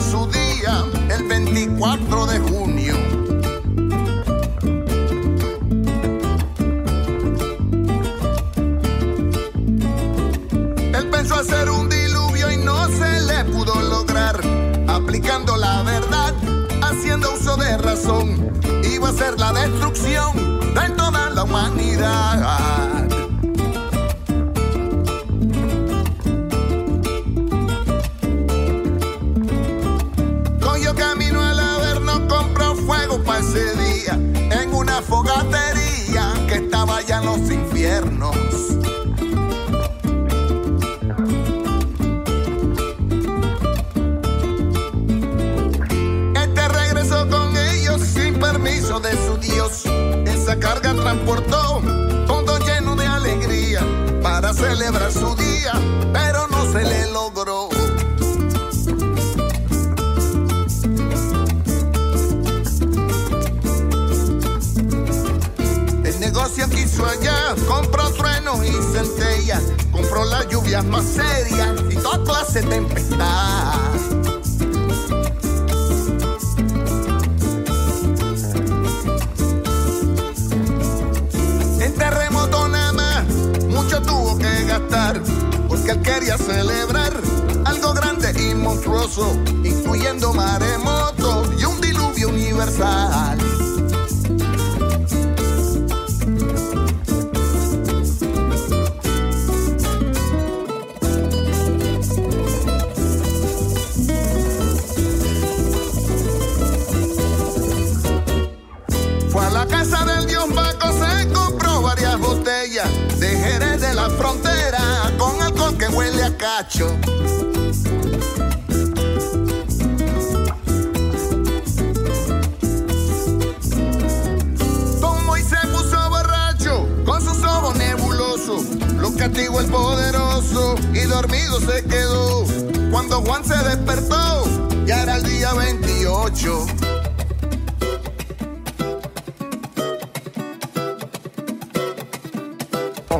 Su día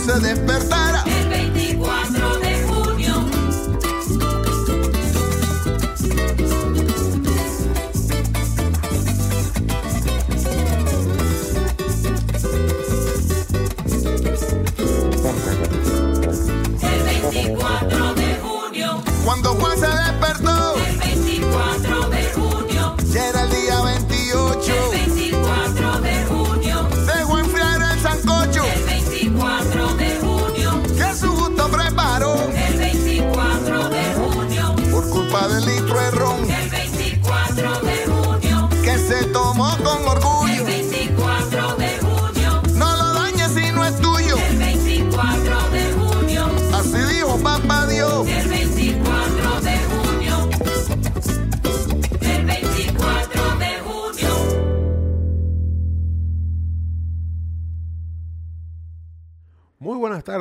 se despertara. El 24 de junio. Cuando Juan se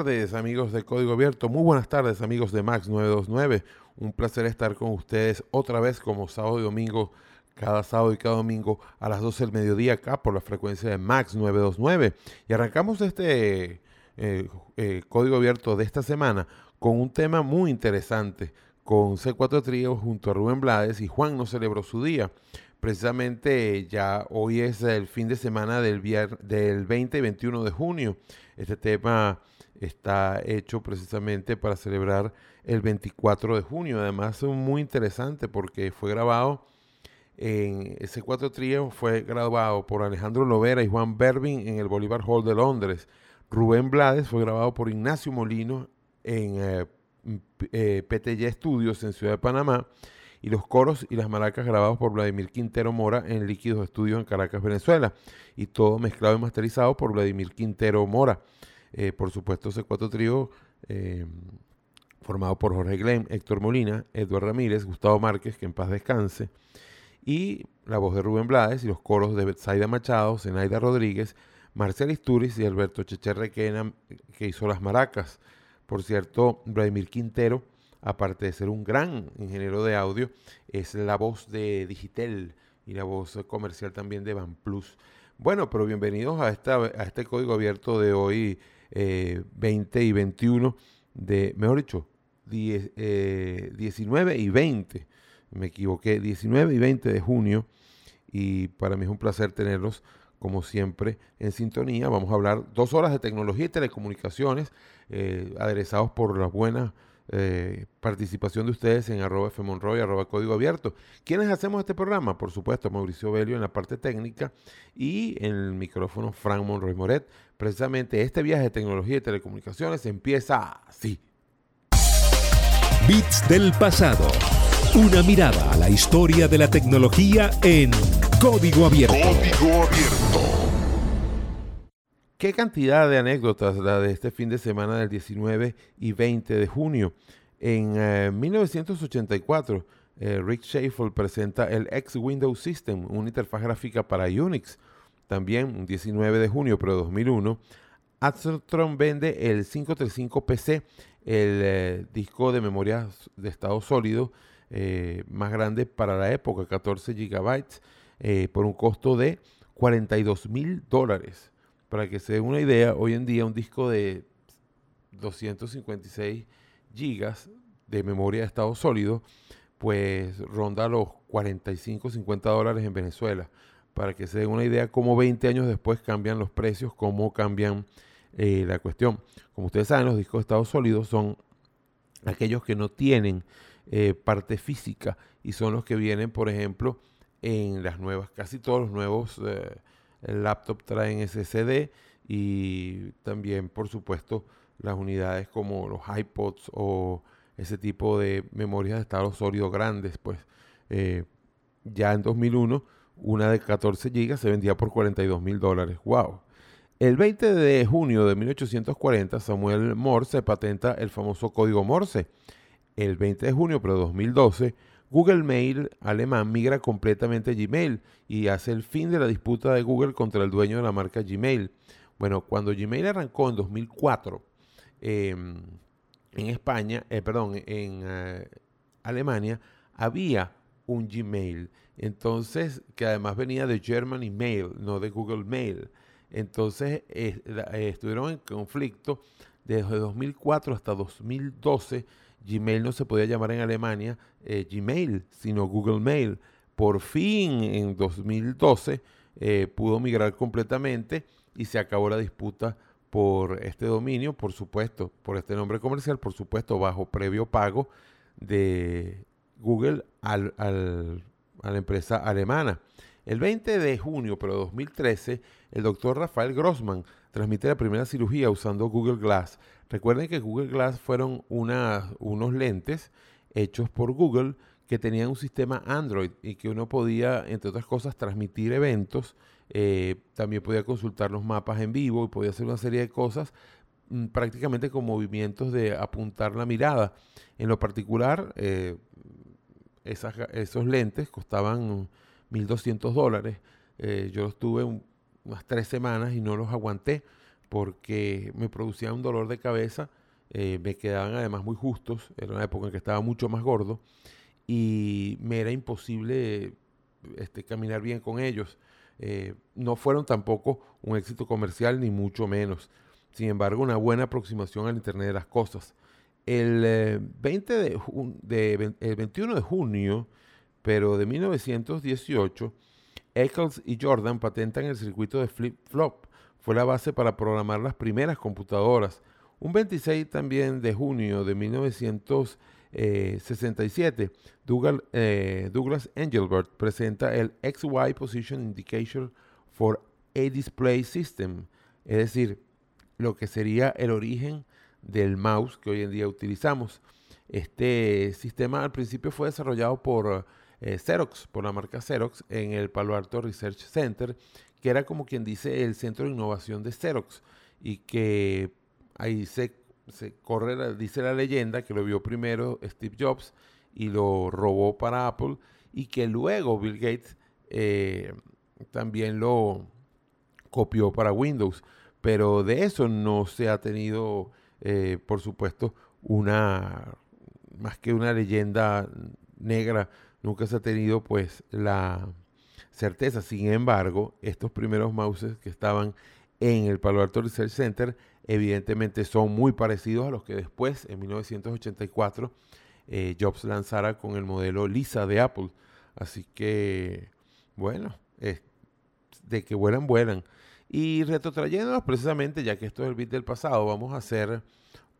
tardes amigos de Código Abierto, muy buenas tardes amigos de Max 929. Un placer estar con ustedes otra vez como sábado y domingo, cada sábado y cada domingo a las 12 del mediodía acá por la frecuencia de Max 929. Y arrancamos este eh, eh, Código Abierto de esta semana con un tema muy interesante, con C4 Trío junto a Rubén Blades y Juan no celebró su día. Precisamente ya hoy es el fin de semana del, vier- del 20 y 21 de junio. Este tema está hecho precisamente para celebrar el 24 de junio. Además es muy interesante porque fue grabado en ese cuatro trío fue grabado por Alejandro Lovera y Juan Berbin en el Bolívar Hall de Londres. Rubén Blades fue grabado por Ignacio Molino en eh, P- eh, PTY Studios en Ciudad de Panamá y los coros y las maracas grabados por Vladimir Quintero Mora en Líquidos Estudios en Caracas, Venezuela. Y todo mezclado y masterizado por Vladimir Quintero Mora. Eh, por supuesto, ese cuatro trío eh, formado por Jorge Glenn, Héctor Molina, Eduardo Ramírez, Gustavo Márquez, que en paz descanse, y la voz de Rubén Blades y los coros de Betsaida Machado, Zenaida Rodríguez, Marcel Isturiz y Alberto Cheche Requena, que hizo las maracas. Por cierto, Vladimir Quintero, aparte de ser un gran ingeniero de audio, es la voz de Digitel y la voz comercial también de Plus. Bueno, pero bienvenidos a, esta, a este código abierto de hoy, eh, 20 y 21 de, mejor dicho, 10, eh, 19 y 20, me equivoqué, 19 y 20 de junio. Y para mí es un placer tenerlos, como siempre, en sintonía. Vamos a hablar dos horas de tecnología y telecomunicaciones, eh, aderezados por la buena eh, participación de ustedes en arroba fmonroy, arroba código abierto. ¿Quiénes hacemos este programa? Por supuesto, Mauricio Belio en la parte técnica y en el micrófono Frank Monroy Moret. Precisamente este viaje de tecnología y telecomunicaciones empieza así. Bits del pasado. Una mirada a la historia de la tecnología en código abierto. Código abierto. Qué cantidad de anécdotas la de este fin de semana del 19 y 20 de junio. En eh, 1984, eh, Rick Schaefer presenta el X Windows System, una interfaz gráfica para Unix. También, un 19 de junio, pero 2001, Astron vende el 535 PC, el eh, disco de memoria de estado sólido eh, más grande para la época, 14 gigabytes, eh, por un costo de 42 mil dólares. Para que se den una idea, hoy en día un disco de 256 gigas de memoria de estado sólido, pues ronda los 45, 50 dólares en Venezuela. Para que se den una idea cómo 20 años después cambian los precios, cómo cambian eh, la cuestión. Como ustedes saben, los discos de estado sólido son aquellos que no tienen eh, parte física y son los que vienen, por ejemplo, en las nuevas, casi todos los nuevos eh, laptops traen SSD y también, por supuesto, las unidades como los iPods o ese tipo de memorias de estado sólido grandes, pues eh, ya en 2001 una de 14 GB se vendía por 42 mil dólares. ¡Wow! El 20 de junio de 1840, Samuel Morse patenta el famoso código Morse. El 20 de junio, pero de 2012, Google Mail alemán migra completamente a Gmail y hace el fin de la disputa de Google contra el dueño de la marca Gmail. Bueno, cuando Gmail arrancó en 2004 eh, en España, eh, perdón, en eh, Alemania, había un Gmail. Entonces, que además venía de Germany Mail, no de Google Mail. Entonces, estuvieron en conflicto desde 2004 hasta 2012. Gmail no se podía llamar en Alemania eh, Gmail, sino Google Mail. Por fin, en 2012, eh, pudo migrar completamente y se acabó la disputa por este dominio, por supuesto, por este nombre comercial, por supuesto, bajo previo pago de Google a la empresa alemana. El 20 de junio, pero de 2013, el doctor Rafael Grossman transmite la primera cirugía usando Google Glass. Recuerden que Google Glass fueron unos lentes hechos por Google que tenían un sistema Android y que uno podía, entre otras cosas, transmitir eventos, eh, también podía consultar los mapas en vivo y podía hacer una serie de cosas mm, prácticamente con movimientos de apuntar la mirada. En lo particular, eh, esos lentes costaban 1.200 dólares. Eh, yo los tuve un- unas tres semanas y no los aguanté porque me producían un dolor de cabeza. eh, me quedaban además muy justos. Era una época en que estaba mucho más gordo y me era imposible este, caminar bien con ellos. Eh, no fueron tampoco un éxito comercial ni mucho menos. Sin embargo, una buena aproximación al Internet de las cosas. El eh, 20 de, de el 21 de junio, pero de 1918, Eccles y Jordan patentan el circuito de flip-flop. Fue la base para programar las primeras computadoras. Un 26 también de junio de 1967, Douglas, eh, Douglas Engelbert presenta el XY Position Indicator for a Display System, es decir, lo que sería el origen del mouse que hoy en día utilizamos. Este sistema al principio fue desarrollado por eh, Xerox, por la marca Xerox, en el Palo Alto Research Center, que era como quien dice el centro de innovación de Xerox, y que ahí se, corre, dice la leyenda, que lo vio primero Steve Jobs y lo robó para Apple, y que luego Bill Gates eh, también lo copió para Windows. Pero de eso no se ha tenido, eh, por supuesto, una más que una leyenda negra nunca se ha tenido pues la certeza. Sin embargo, estos primeros mouses que estaban en el Palo Alto Research Center evidentemente son muy parecidos a los que después, en 1984, eh, Jobs lanzara con el modelo Lisa de Apple. Así que, bueno, de que vuelan, vuelan. Y retrotrayéndonos precisamente, ya que esto es el beat del pasado, vamos a hacer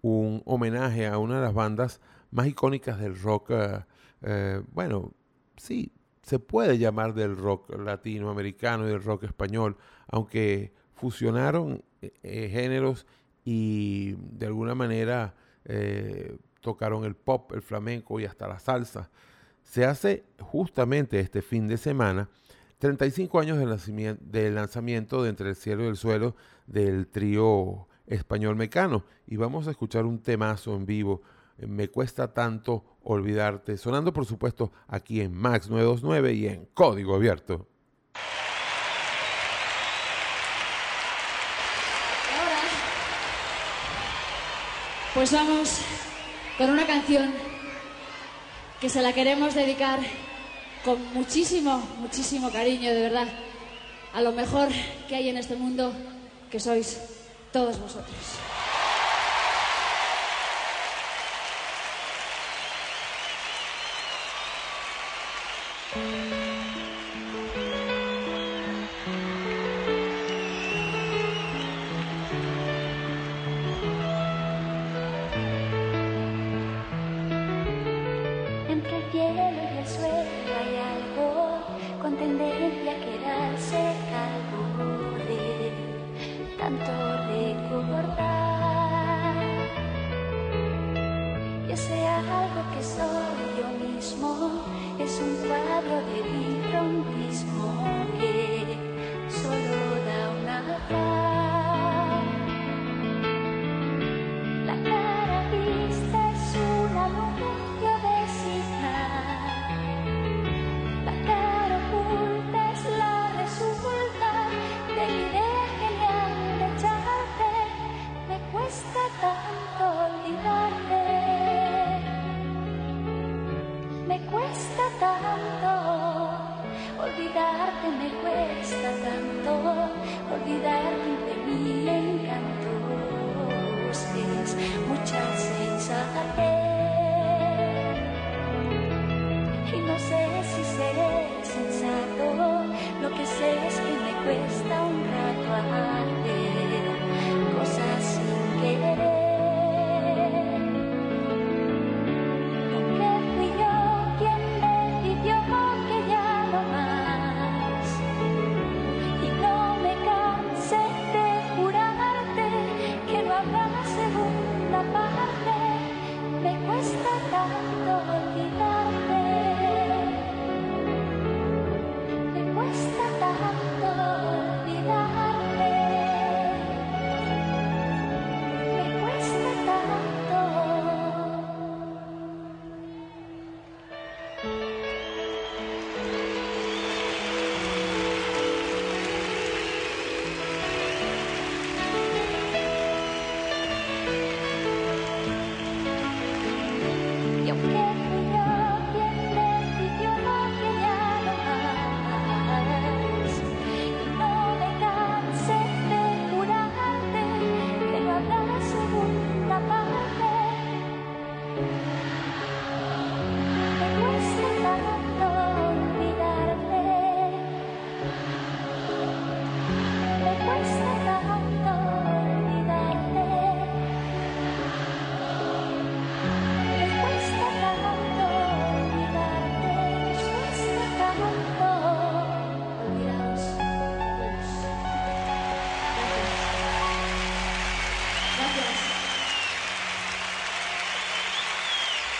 un homenaje a una de las bandas más icónicas del rock eh, eh, bueno, sí, se puede llamar del rock latinoamericano y del rock español, aunque fusionaron eh, eh, géneros y de alguna manera tocaron el pop, el flamenco y hasta la salsa. Se hace justamente este fin de semana 35 años del lanzamiento de Entre el cielo y el suelo del trío español Mecano y vamos a escuchar un temazo en vivo me cuesta tanto olvidarte, sonando por supuesto aquí en Max 929 y en Código Abierto. Ahora, pues vamos con una canción que se la queremos dedicar con muchísimo, muchísimo cariño, de verdad, a lo mejor que hay en este mundo, que sois todos vosotros.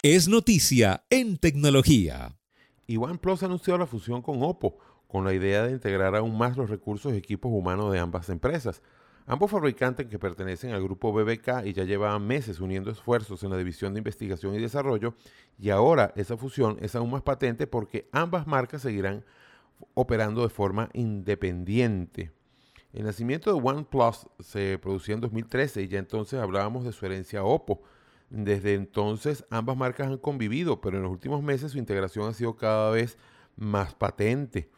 Es noticia en tecnología. Y OnePlus anunció la fusión con Oppo, con la idea de integrar aún más los recursos y equipos humanos de ambas empresas. Ambos fabricantes que pertenecen al grupo BBK y ya llevaban meses uniendo esfuerzos en la división de investigación y desarrollo, y ahora esa fusión es aún más patente porque ambas marcas seguirán operando de forma independiente. El nacimiento de OnePlus se producía en 2013 y ya entonces hablábamos de su herencia Oppo. Desde entonces ambas marcas han convivido, pero en los últimos meses su integración ha sido cada vez más patente.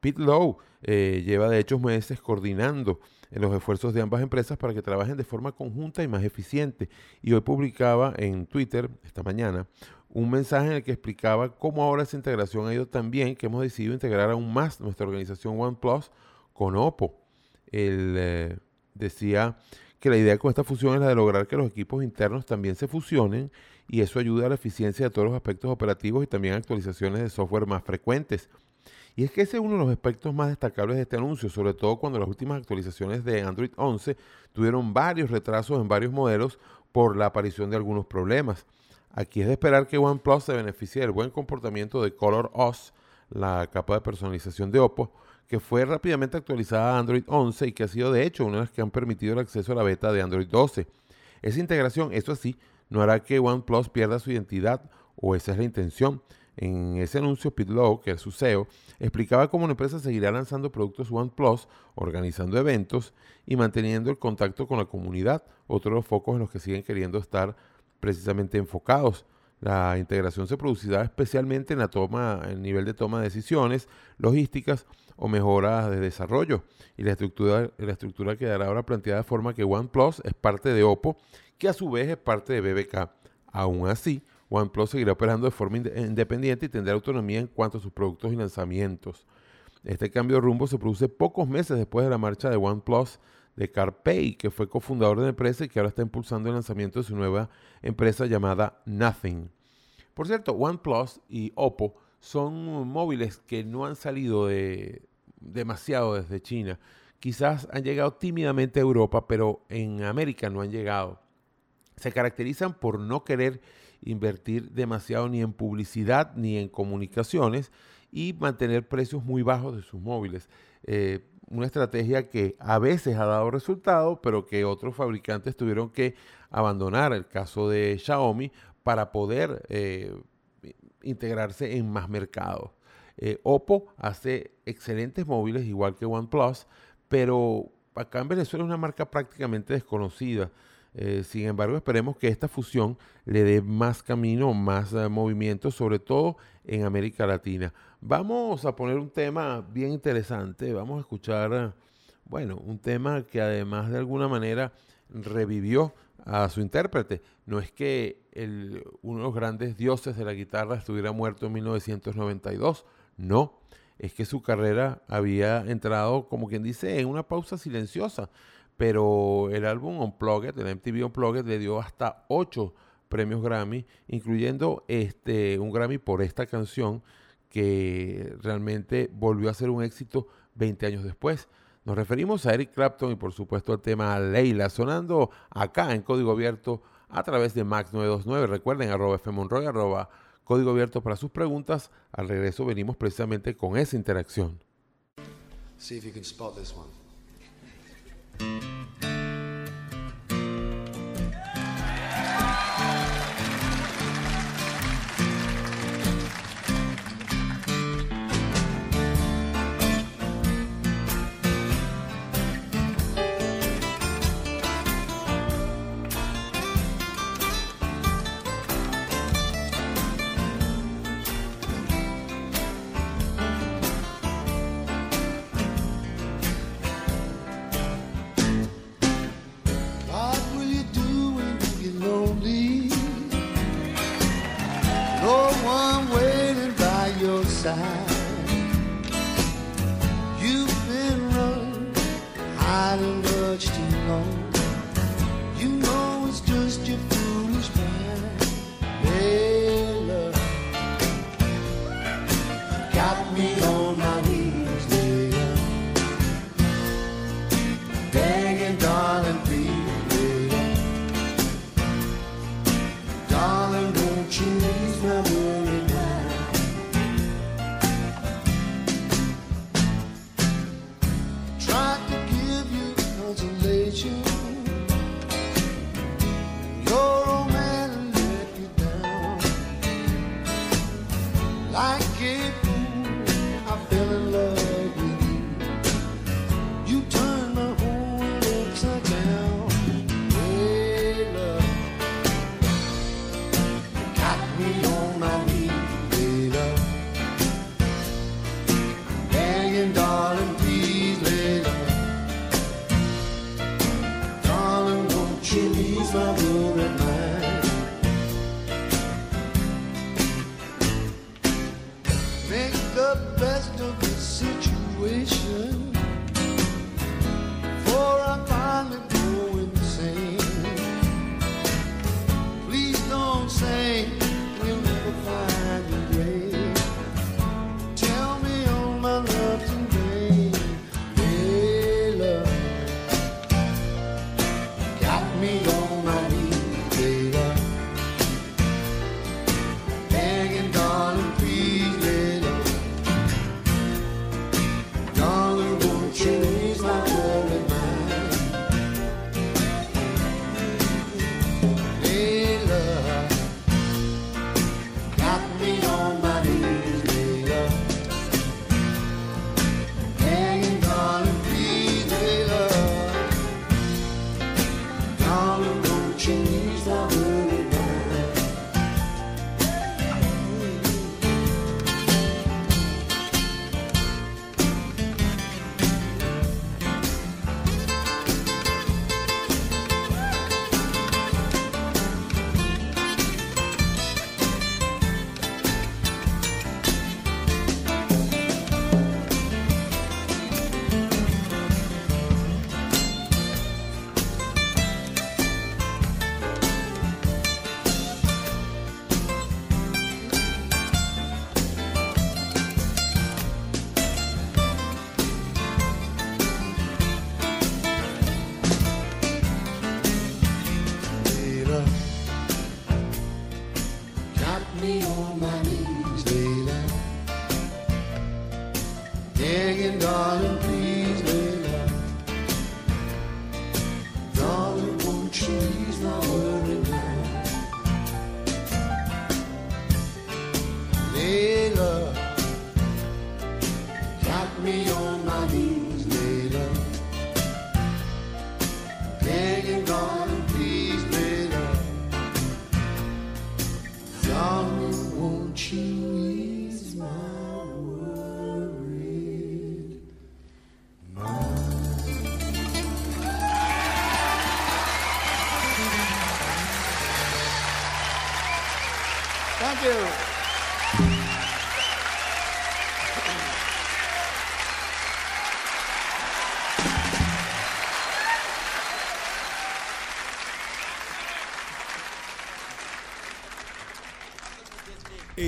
Pete Lowe eh, lleva de hecho meses coordinando en los esfuerzos de ambas empresas para que trabajen de forma conjunta y más eficiente. Y hoy publicaba en Twitter, esta mañana, un mensaje en el que explicaba cómo ahora esa integración ha ido tan bien que hemos decidido integrar aún más nuestra organización OnePlus con Oppo. Él eh, decía que la idea con esta fusión es la de lograr que los equipos internos también se fusionen y eso ayuda a la eficiencia de todos los aspectos operativos y también actualizaciones de software más frecuentes. Y es que ese es uno de los aspectos más destacables de este anuncio, sobre todo cuando las últimas actualizaciones de Android 11 tuvieron varios retrasos en varios modelos por la aparición de algunos problemas. Aquí es de esperar que OnePlus se beneficie del buen comportamiento de Color OS, la capa de personalización de Oppo, que fue rápidamente actualizada a Android 11 y que ha sido de hecho una de las que han permitido el acceso a la beta de Android 12. Esa integración, eso sí, no hará que OnePlus pierda su identidad, o esa es la intención. En ese anuncio, Pete que es su CEO, explicaba cómo la empresa seguirá lanzando productos OnePlus, organizando eventos y manteniendo el contacto con la comunidad, otro de los focos en los que siguen queriendo estar precisamente enfocados. La integración se producirá especialmente en la toma, el nivel de toma de decisiones, logísticas o mejoras de desarrollo. Y la estructura, la estructura quedará ahora planteada de forma que OnePlus es parte de Oppo, que a su vez es parte de BBK. Aún así, OnePlus seguirá operando de forma independiente y tendrá autonomía en cuanto a sus productos y lanzamientos. Este cambio de rumbo se produce pocos meses después de la marcha de OnePlus de CarPay, que fue cofundador de la empresa y que ahora está impulsando el lanzamiento de su nueva empresa llamada Nothing. Por cierto, OnePlus y Oppo son móviles que no han salido de demasiado desde China. Quizás han llegado tímidamente a Europa, pero en América no han llegado. Se caracterizan por no querer invertir demasiado ni en publicidad ni en comunicaciones y mantener precios muy bajos de sus móviles. Eh, una estrategia que a veces ha dado resultado, pero que otros fabricantes tuvieron que abandonar. El caso de Xiaomi para poder eh, integrarse en más mercados. Eh, Oppo hace excelentes móviles, igual que OnePlus, pero acá en Venezuela es una marca prácticamente desconocida. Eh, sin embargo, esperemos que esta fusión le dé más camino, más movimiento, sobre todo en América Latina. Vamos a poner un tema bien interesante, vamos a escuchar, bueno, un tema que además de alguna manera revivió a su intérprete. No es que uno de los grandes dioses de la guitarra estuviera muerto en 1992, no, es que su carrera había entrado, como quien dice, en una pausa silenciosa. Pero el álbum Unplugged, el MTV Unplugged, le dio hasta 8 premios Grammy, incluyendo este, un Grammy por esta canción que realmente volvió a ser un éxito 20 años después. Nos referimos a Eric Clapton y por supuesto al tema Leila, sonando acá en Código Abierto a través de Max 929. Recuerden, arroba fmonroy, arroba Código Abierto para sus preguntas. Al regreso venimos precisamente con esa interacción.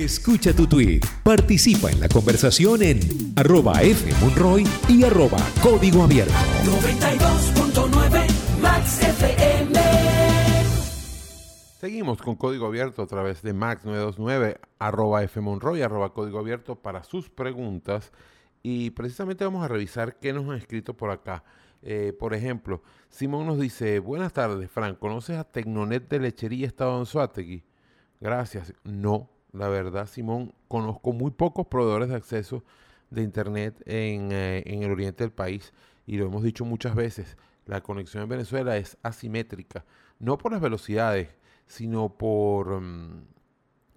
Escucha tu tweet, participa en la conversación en arroba fmonroy y arroba código abierto. 92.9 Max FM. Seguimos con código abierto a través de Max929, arroba fmonroy, arroba código abierto para sus preguntas. Y precisamente vamos a revisar qué nos han escrito por acá. Eh, por ejemplo, Simón nos dice, buenas tardes, Frank, ¿conoces a Tecnonet de Lechería Estado en Suátegui? Gracias. No, la verdad, Simón, conozco muy pocos proveedores de acceso de Internet en, eh, en el oriente del país y lo hemos dicho muchas veces, la conexión en Venezuela es asimétrica, no por las velocidades, sino por mm,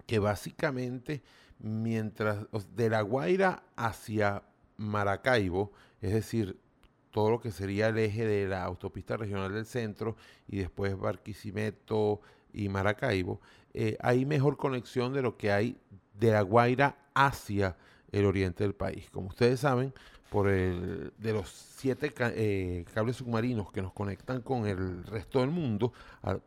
que básicamente mientras de La Guaira hacia Maracaibo, es decir, todo lo que sería el eje de la autopista regional del centro y después Barquisimeto y Maracaibo, eh, hay mejor conexión de lo que hay de La Guaira hacia el oriente del país. Como ustedes saben, por el de los siete eh, cables submarinos que nos conectan con el resto del mundo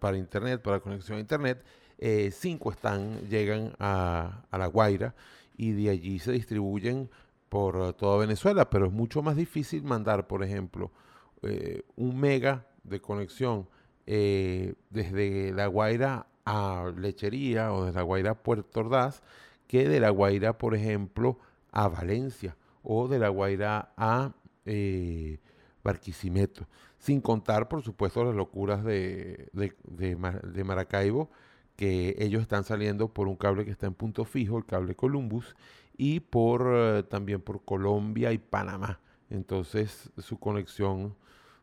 para internet, para conexión a internet, eh, cinco están, llegan a, a La Guaira y de allí se distribuyen por toda Venezuela, pero es mucho más difícil mandar, por ejemplo, un mega de conexión desde La Guaira a Lechería o de La Guaira a Puerto Ordaz que de La Guaira, por ejemplo, a Valencia o de La Guaira a eh, Barquisimeto. Sin contar, por supuesto, las locuras de, de- de Ma- de Maracaibo, que ellos están saliendo por un cable que está en punto fijo, el cable Columbus, y por eh, también por Colombia y Panamá. Entonces su conexión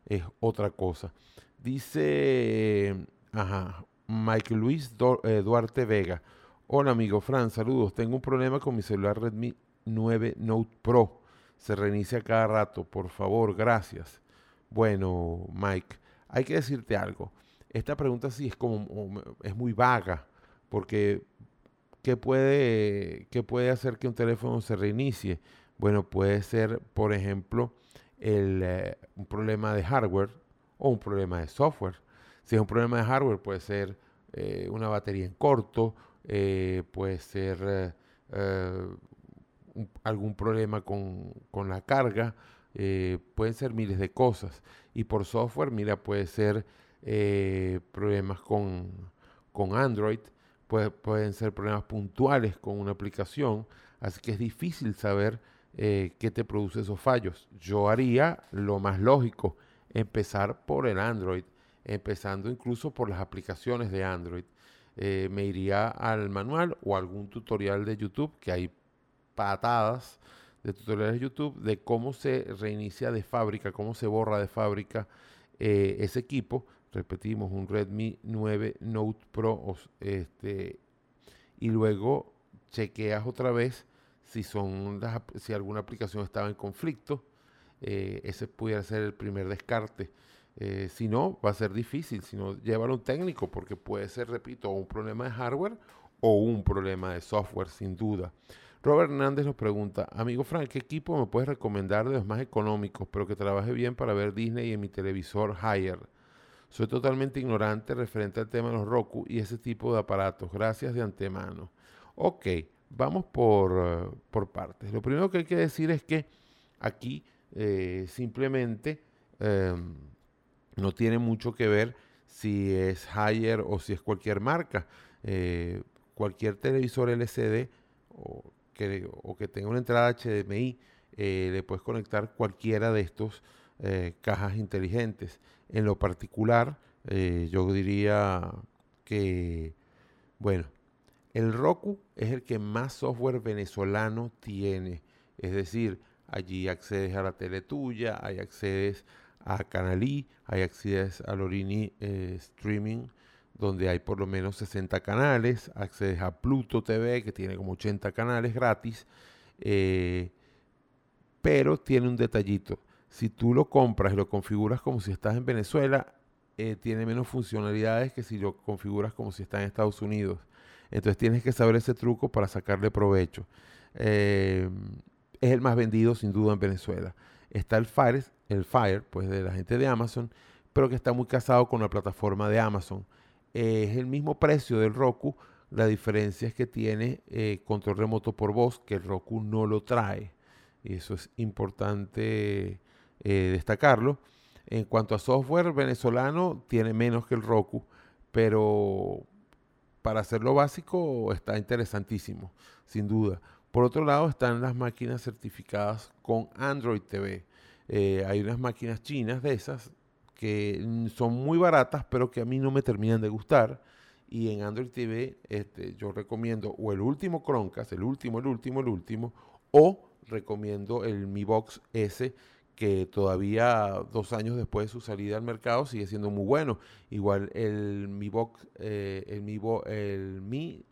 es otra cosa. Dice, ajá, Mike Luis eh, Duarte Vega. Hola amigo Fran, saludos. Tengo un problema con mi celular Redmi 9 Note Pro. Se reinicia cada rato. Por favor, gracias. Bueno, Mike, hay que decirte algo. Esta pregunta sí es como es muy vaga, porque ¿qué puede, qué puede hacer que un teléfono se reinicie? Bueno, puede ser, por ejemplo, el, eh, un problema de hardware o un problema de software. Si es un problema de hardware, puede ser eh, una batería en corto, eh, puede ser eh, algún problema con, con la carga, pueden ser miles de cosas. Y por software, mira, puede ser problemas con, con Android, puede- pueden ser problemas puntuales con una aplicación, así que es difícil saber qué te produce esos fallos. Yo haría lo más lógico, empezar por el Android, empezando incluso por las aplicaciones de Android. Eh, me iría al manual o algún tutorial de YouTube, que hay patadas de tutoriales de YouTube de cómo se reinicia de fábrica, cómo se borra de fábrica eh, ese equipo. Repetimos, un Redmi 9 Note Pro. Este, y luego chequeas otra vez si, son las si alguna aplicación estaba en conflicto. eh, ese pudiera ser el primer descarte. Eh, si no, va a ser difícil. Si no, llévalo a un técnico porque puede ser, repito, un problema de hardware o un problema de software, sin duda. Robert Hernández nos pregunta, amigo Frank, ¿qué equipo me puedes recomendar de los más económicos, pero que trabaje bien para ver Disney en mi televisor Higher? Soy totalmente ignorante referente al tema de los Roku y ese tipo de aparatos. Gracias de antemano. Ok, vamos por, eh, por partes. Lo primero que hay que decir es que aquí eh, simplemente em, no tiene mucho que ver si es Haier o si es cualquier marca. Eh, cualquier televisor LCD o que, o que tenga una entrada HDMI, eh, le puedes conectar cualquiera de estos eh, cajas inteligentes. En lo particular, yo diría que, bueno, el Roku es el que más software venezolano tiene. Es decir, allí accedes a la tele tuya, ahí accedes a Canalí, ahí accedes a Lorini eh, Streaming, donde hay por lo menos 60 canales, accedes a Pluto TV, que tiene como 80 canales gratis, eh, pero tiene un detallito. Si tú lo compras y lo configuras como si estás en Venezuela, eh, tiene menos funcionalidades que si lo configuras como si estás en Estados Unidos. Entonces tienes que saber ese truco para sacarle provecho. Es el más vendido sin duda en Venezuela. Está el Fire, el Fire, pues de la gente de Amazon, pero que está muy casado con la plataforma de Amazon. Es el mismo precio del Roku, la diferencia es que tiene eh, control remoto por voz, que el Roku no lo trae. Y eso es importante eh, destacarlo. En cuanto a software venezolano, tiene menos que el Roku, pero para hacerlo básico está interesantísimo, sin duda. Por otro lado, están las máquinas certificadas con Android TV. Eh, hay unas máquinas chinas de esas que son muy baratas, pero que a mí no me terminan de gustar. Y en Android TV este, yo recomiendo o el último Chromecast, el último, el último, el último, o recomiendo el Mi Box S, que todavía dos años después de su salida al mercado sigue siendo muy bueno. Igual el Mi Box, eh, el Mi, el Mi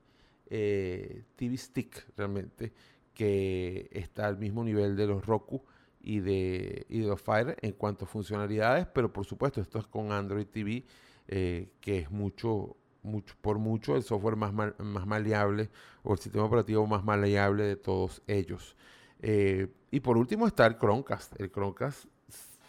eh, TV Stick realmente, que está al mismo nivel de los Roku y de, y los Fire en cuanto a funcionalidades, pero por supuesto esto es con Android TV, eh, que es mucho, mucho, por mucho el software más, más maleable o el sistema operativo más maleable de todos ellos. Eh, y por último está el Chromecast. El Chromecast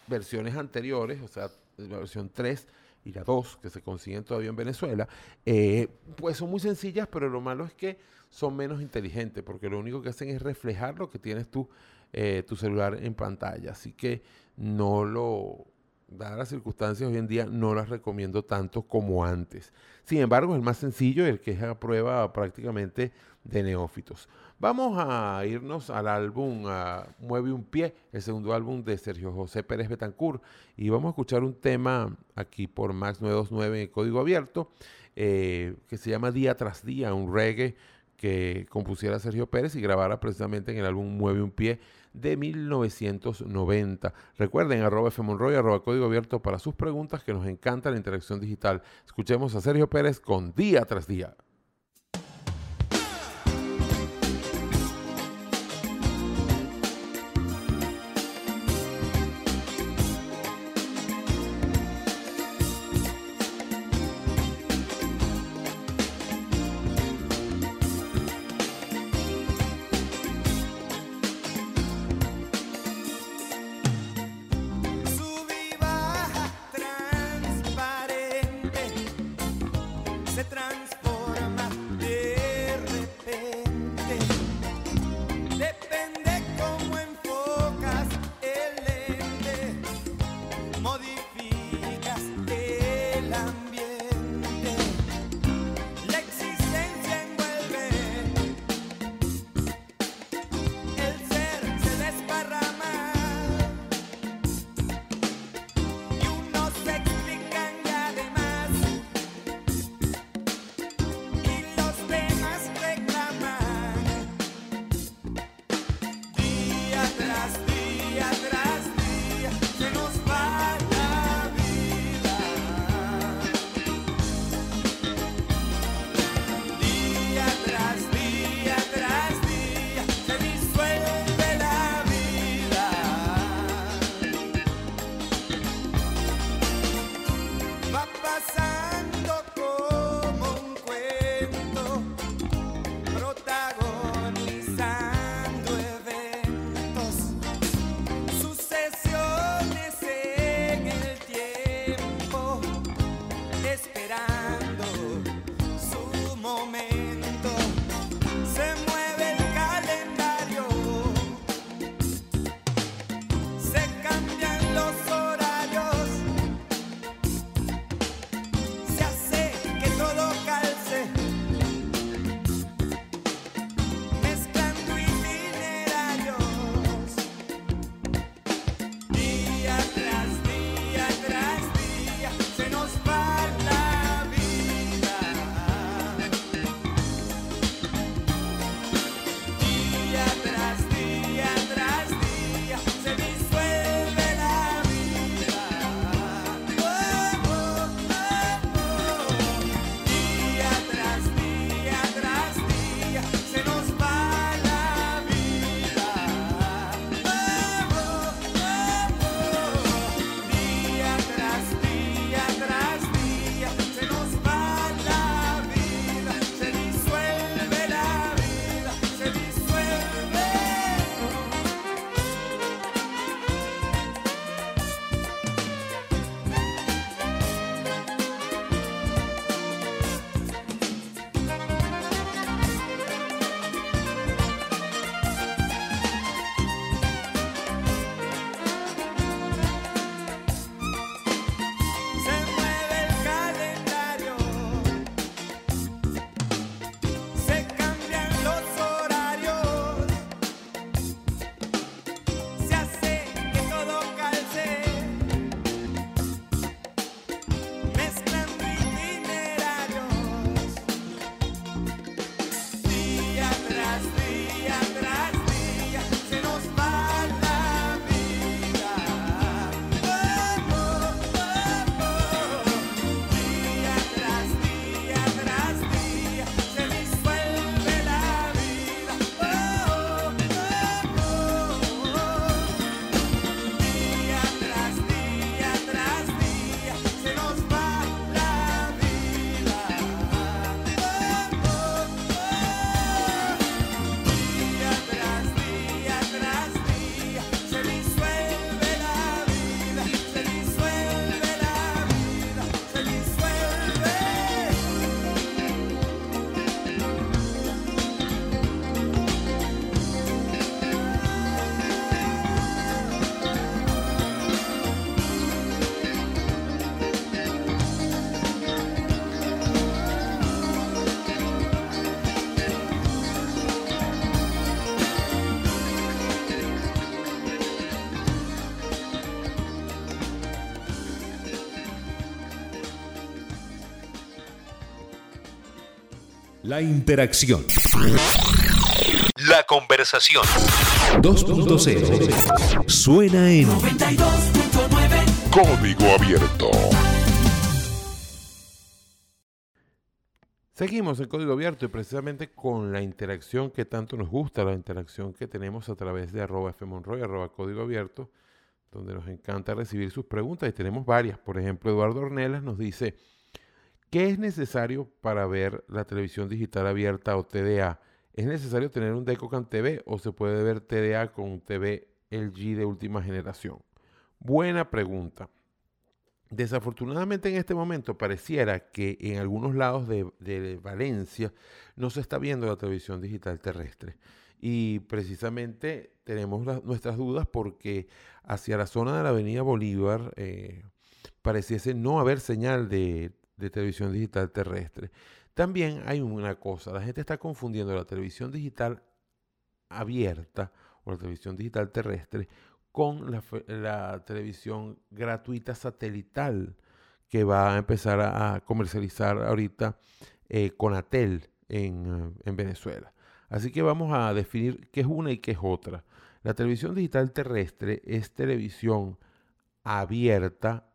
versiones anteriores, o sea, la versión 3 y la 2 que se consiguen todavía en Venezuela, eh, pues son muy sencillas, pero lo malo es que son menos inteligentes, porque lo único que hacen es reflejar lo que tienes tú, eh, tu celular en pantalla. Así que no lo, dadas las circunstancias hoy en día, no las recomiendo tanto como antes. Sin embargo, es el más sencillo el que es a prueba prácticamente de neófitos. Vamos a irnos al álbum Mueve un pie, el segundo álbum de Sergio José Pérez Betancourt, y vamos a escuchar un tema aquí por Max 929 en código abierto, eh, que se llama Día tras Día, un reggae que compusiera Sergio Pérez y grabara precisamente en el álbum Mueve un pie de 1990. Recuerden, arroba fmonroy, arroba código abierto para sus preguntas, que nos encanta la interacción digital. Escuchemos a Sergio Pérez con Día tras Día. La interacción. La conversación. 2.0. Suena en 92.9 código abierto. Seguimos el código abierto y precisamente con la interacción que tanto nos gusta, la interacción que tenemos a través de arroba fmonroy, arroba código abierto, donde nos encanta recibir sus preguntas y tenemos varias. Por ejemplo, Eduardo Ornelas nos dice, ¿qué es necesario para ver la televisión digital abierta o TDA? ¿Es necesario tener un Decocan TV o se puede ver TDA con TV LG de última generación? Buena pregunta. Desafortunadamente en este momento pareciera que en algunos lados de, Valencia no se está viendo la televisión digital terrestre. Y precisamente tenemos nuestras dudas porque hacia la zona de la Avenida Bolívar eh, pareciese no haber señal de, de televisión digital terrestre. También hay una cosa, la gente está confundiendo la televisión digital abierta o la televisión digital terrestre con la, televisión gratuita satelital que va a empezar a, comercializar ahorita eh, Conatel en, en Venezuela. Así que vamos a definir qué es una y qué es otra. La televisión digital terrestre es televisión abierta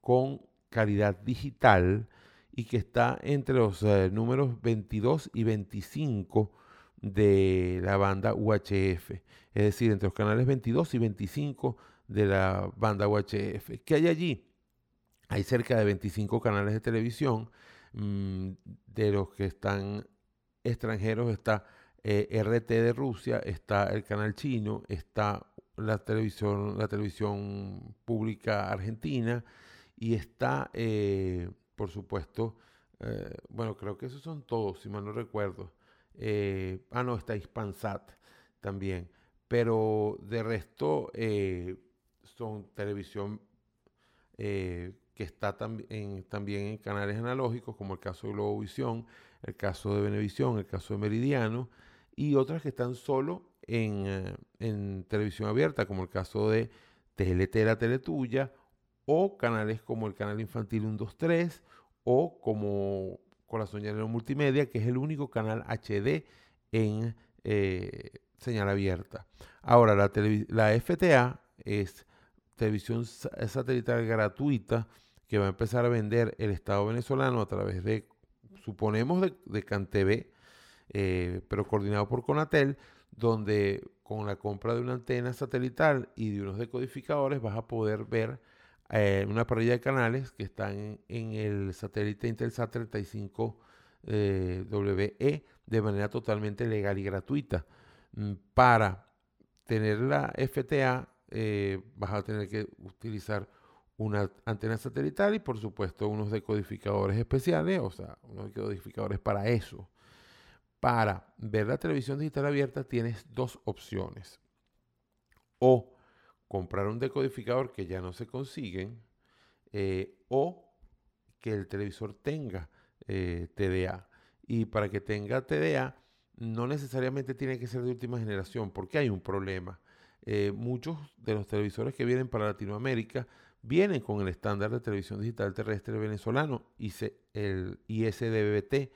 con calidad digital y que está entre los eh, números 22 y 25 de la banda UHF, es decir, entre los canales 22 y 25 de la banda UHF. ¿Qué hay allí? Hay cerca de 25 canales de televisión, mm, de los que están extranjeros está eh, RT de Rusia, está el canal chino, está la televisión, la televisión pública argentina y está, eh, por supuesto, eh, bueno, creo que esos son todos, si mal no recuerdo. Eh, ah, no, está Hispansat también. Pero de resto son televisión que está también en canales analógicos, como el caso de Globovisión, el caso de Venevisión, el caso de Meridiano, y otras que están solo en, en televisión abierta, como el caso de TLT, la Teletuya, o canales como el canal infantil 123, o como Corazón Llanero Multimedia, que es el único canal HD en eh, señal abierta. Ahora, la, la FTA es televisión sa- satelital gratuita que va a empezar a vender el Estado venezolano a través de, suponemos, de, de CanTV, eh, pero coordinado por Conatel, donde con la compra de una antena satelital y de unos decodificadores vas a poder ver eh, una parrilla de canales que están en, el satélite Intelsat 35 eh, de manera totalmente legal y gratuita. Mm, Para tener la FTA eh, vas a tener que utilizar una antena satelital y por supuesto unos decodificadores especiales, o sea, unos decodificadores para eso. Para ver la televisión digital abierta tienes dos opciones. O comprar un decodificador que ya no se consiguen, eh, o que el televisor tenga eh, TDA. Y para que tenga TDA, no necesariamente tiene que ser de última generación, porque hay un problema. Eh, muchos de los televisores que vienen para Latinoamérica vienen con el estándar de televisión digital terrestre venezolano, el ISDBT,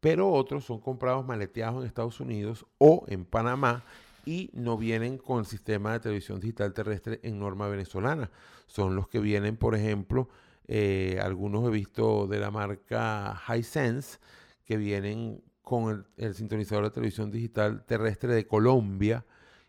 pero otros son comprados maleteados en Estados Unidos o en Panamá y no vienen con el sistema de televisión digital terrestre en norma venezolana. Son los que vienen, por ejemplo, eh, algunos he visto de la marca Hisense, que vienen con el, sintonizador de televisión digital terrestre de Colombia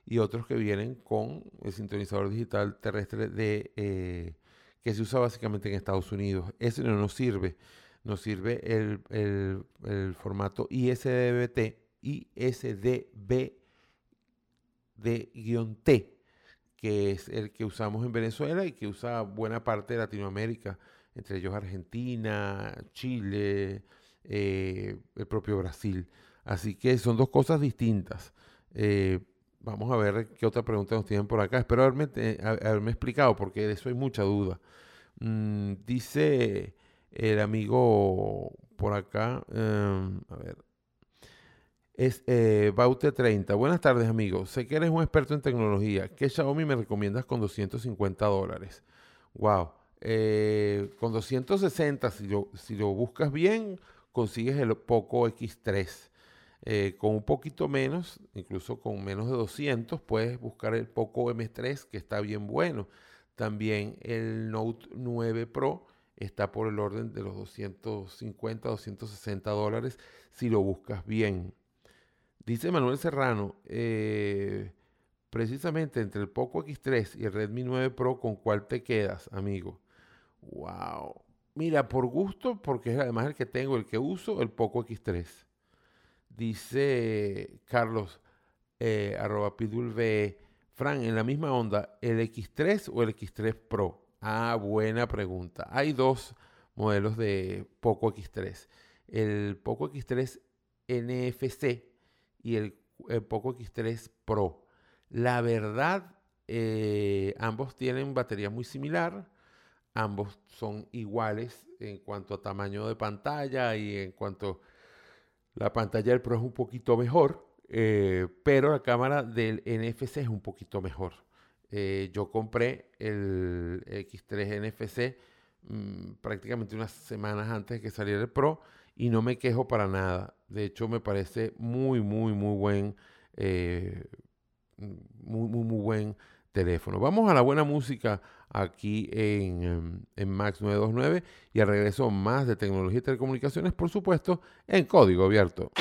y otros que vienen con el sintonizador digital terrestre de eh, que se usa básicamente en Estados Unidos. Ese no nos sirve. Nos sirve el, el- el formato ISDBT, ISDB de T, que es el que usamos en Venezuela y que usa buena parte de Latinoamérica, entre ellos Argentina, Chile, eh, el propio Brasil. Así que son dos cosas distintas. Eh, vamos a ver qué otra pregunta nos tienen por acá. Espero haberme, ha- haberme explicado porque de eso hay mucha duda. Mm, dice el amigo por acá, em, a ver, es eh, Baute 30. Buenas tardes, amigo. Sé que eres un experto en tecnología. ¿Qué Xiaomi me recomiendas con 250 dólares? Wow. Eh, con 260, si lo, si lo buscas bien, consigues el Poco X3. Eh, con un poquito menos, incluso con menos de 200, puedes buscar el Poco M3 que está bien bueno. También el Note 9 Pro está por el orden de los 250, 260 dólares si lo buscas bien. Dice Manuel Serrano, eh, precisamente entre el Poco X3 y el Redmi 9 Pro, ¿con cuál te quedas, amigo? Wow. Mira, por gusto, porque es además el que tengo, el que uso, el Poco X3. Dice Carlos, eh, arroba pidulve, Fran, en la misma onda, ¿el X3 o el X3 Pro? Ah, buena pregunta. Hay dos modelos de Poco X3. El Poco X3 NFC y el, Poco X3 Pro. La verdad, eh, ambos tienen batería muy similar, ambos son iguales en cuanto a tamaño de pantalla y en cuanto la pantalla del Pro es un poquito mejor, eh, pero la cámara del NFC es un poquito mejor. Eh, yo compré el X3 NFC mm, prácticamente unas semanas antes de que saliera el Pro y no me quejo para nada. De hecho, me parece muy, muy, muy buen, eh, muy, muy, muy buen teléfono. Vamos a la buena música aquí en, em, en Max 929 y al regreso más de tecnología y telecomunicaciones, por supuesto, en código abierto.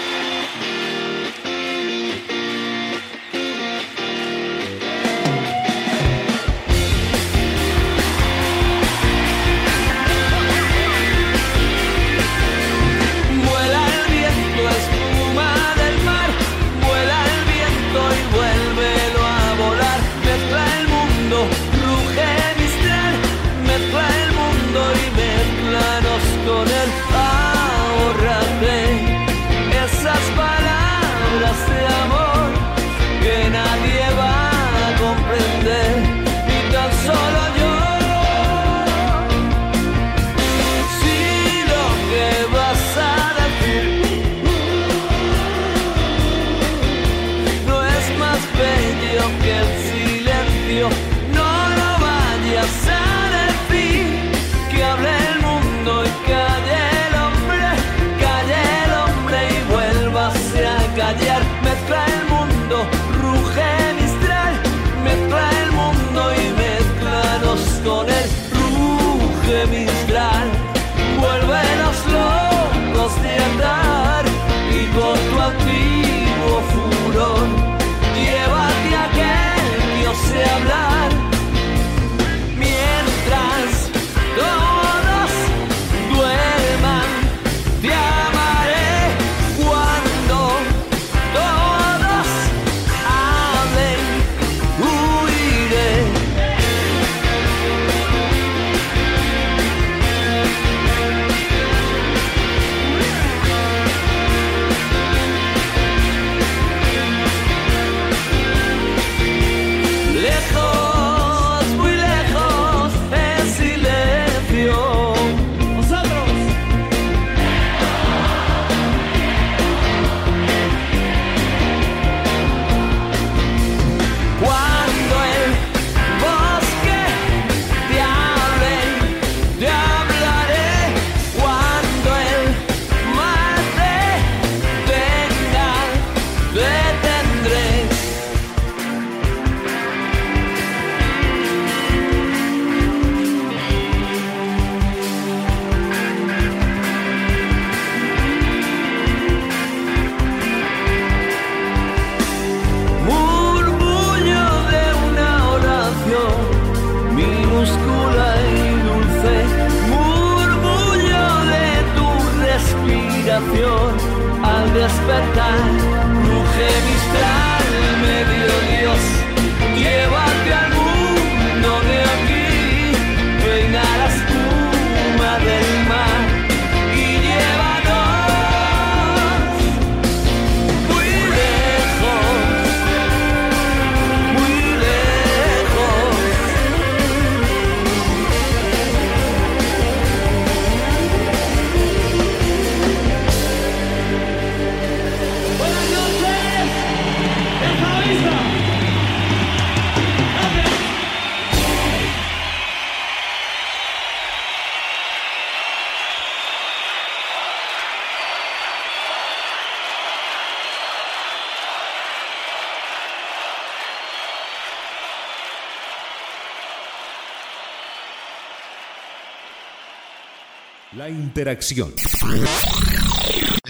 Interacción.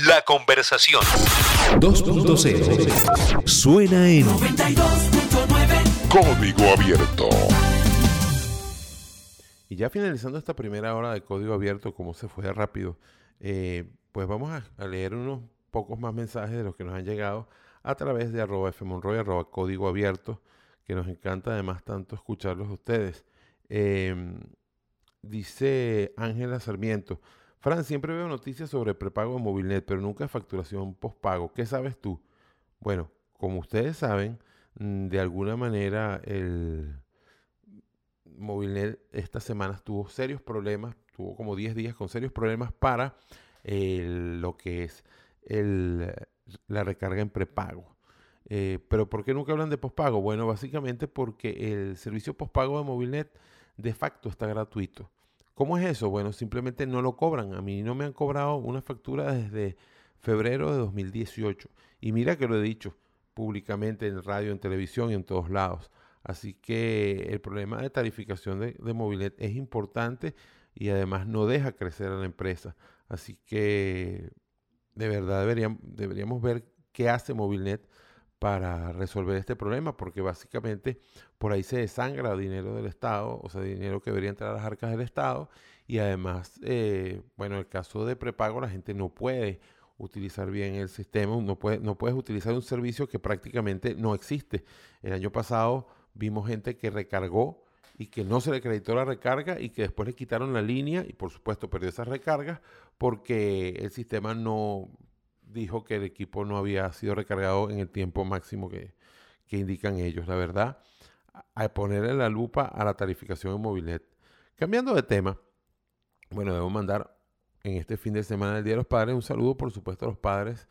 La conversación. 2.0. Suena en Código Abierto. Y ya finalizando esta primera hora de código abierto, como se fue rápido, eh, pues vamos a, a leer unos pocos más mensajes de los que nos han llegado a través de arroba fmonroy, arroba código abierto, que nos encanta además tanto escucharlos a ustedes. Em, dice Ángela Sarmiento, Fran, siempre veo noticias sobre prepago de Movilnet, pero nunca facturación postpago. ¿Qué sabes tú? Bueno, como ustedes saben, mm, de alguna manera el Movilnet esta semana tuvo serios problemas, tuvo como 10 días con serios problemas para lo que es el, la recarga en prepago. Eh, pero ¿por qué nunca hablan de pospago? Bueno, básicamente porque el servicio pospago de Movilnet de facto está gratuito. ¿Cómo es eso? Bueno, simplemente no lo cobran. A mí no me han cobrado una factura desde febrero de 2018. Y mira que lo he dicho públicamente en radio, en televisión y en todos lados. Así que el problema de tarificación de, de es importante y además no deja crecer a la empresa. Así que de verdad deberíamos, deberíamos ver qué hace Movilnet para resolver este problema, porque básicamente por ahí se desangra dinero del Estado, o sea, dinero que debería entrar a las arcas del Estado, y además, eh, bueno, en el caso de prepago, la gente no puede utilizar bien el sistema, no, puede, no puedes utilizar un servicio que prácticamente no existe. El año pasado vimos gente que recargó y que no se le acreditó la recarga y que después le quitaron la línea y por supuesto perdió esas recargas porque el sistema no dijo que el equipo no había sido recargado en el tiempo máximo que, que indican ellos. La verdad, a- ponerle la lupa a la tarificación en Movilnet. Cambiando de tema, bueno, debo mandar en este fin de semana del Día de los Padres un saludo, por supuesto, a los padres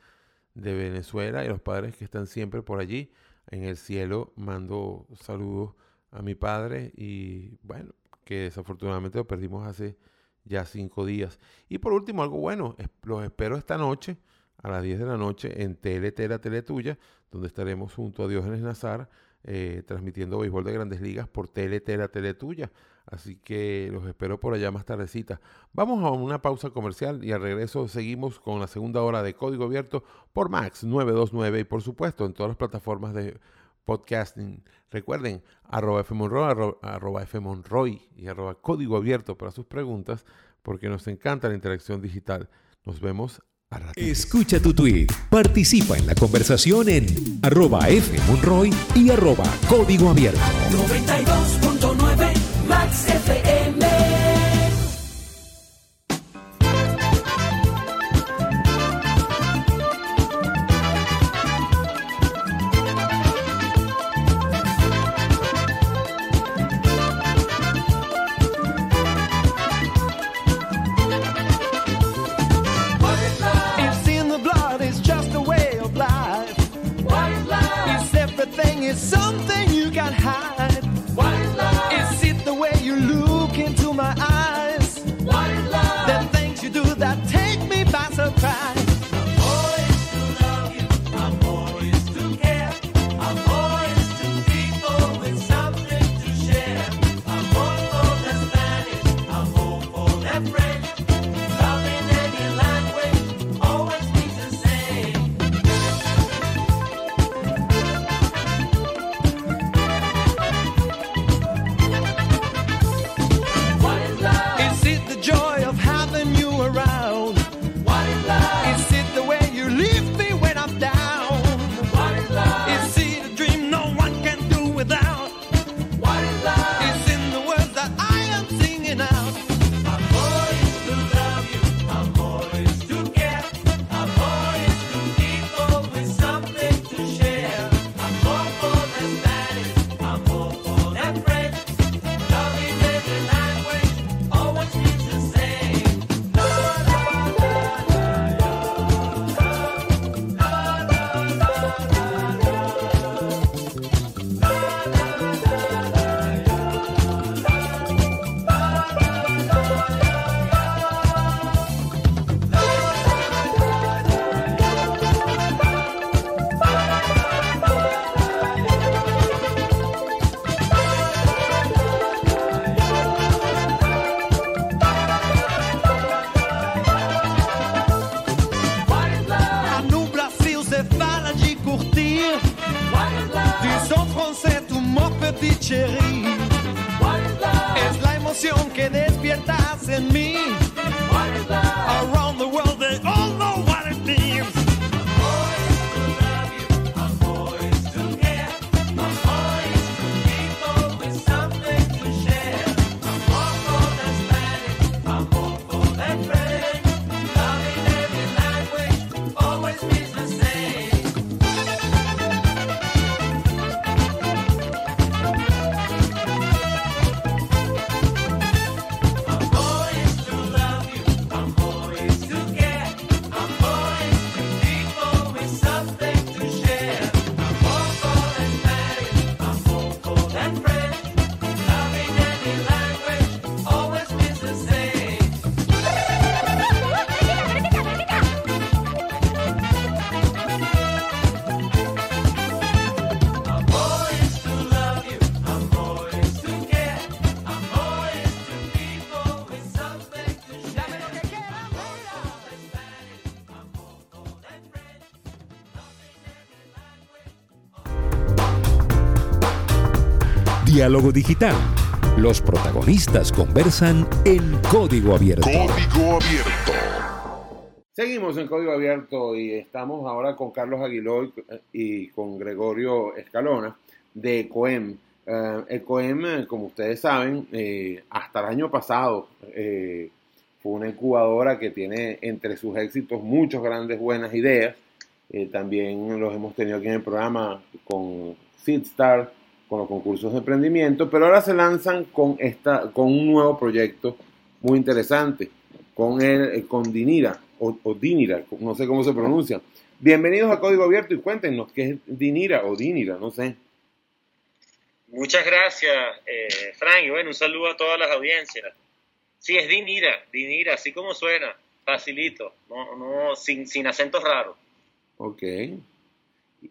de Venezuela y los padres que están siempre por allí. En el cielo mando saludos a mi padre y bueno, que desafortunadamente lo perdimos hace ya cinco días. Y por último, algo bueno, los espero esta noche a las 10 de la noche en la tele tuya, donde estaremos junto a Diógenes Nazar eh, transmitiendo béisbol de grandes ligas por la tele tuya. Así que los espero por allá más tardecita. Vamos a una pausa comercial y al regreso seguimos con la segunda hora de Código Abierto por Max 929 y por supuesto en todas las plataformas de podcasting. Recuerden, arroba fmonroy, arroba, arroba fmonroy y arroba Código Abierto para sus preguntas porque nos encanta la interacción digital. Nos vemos. Escucha tu tweet, participa en la conversación en arroba fmonroy y arroba código abierto. Diálogo digital. Los protagonistas conversan en código abierto. Código abierto. Seguimos en Código Abierto y estamos ahora con Carlos Aguiló y con Gregorio Escalona de ECOEM. Eh, ECOEM, eh, como ustedes saben, eh, hasta el año pasado eh, fue una incubadora que tiene entre sus éxitos muchas grandes buenas ideas. Eh, también los hemos tenido aquí en el programa con Seedstar, con los concursos de emprendimiento, pero ahora se lanzan con, esta, con un nuevo proyecto muy interesante, con, el, con Dinira, o, o Dinira, no sé cómo se pronuncia. Bienvenidos a Código Abierto y cuéntenos qué es Dinira o Dinira, no sé. Muchas gracias, eh, Frank, y bueno, un saludo a todas las audiencias. Sí, es Dinira, Dinira, así como suena, facilito, no, no, sin, sin acentos raros. Ok.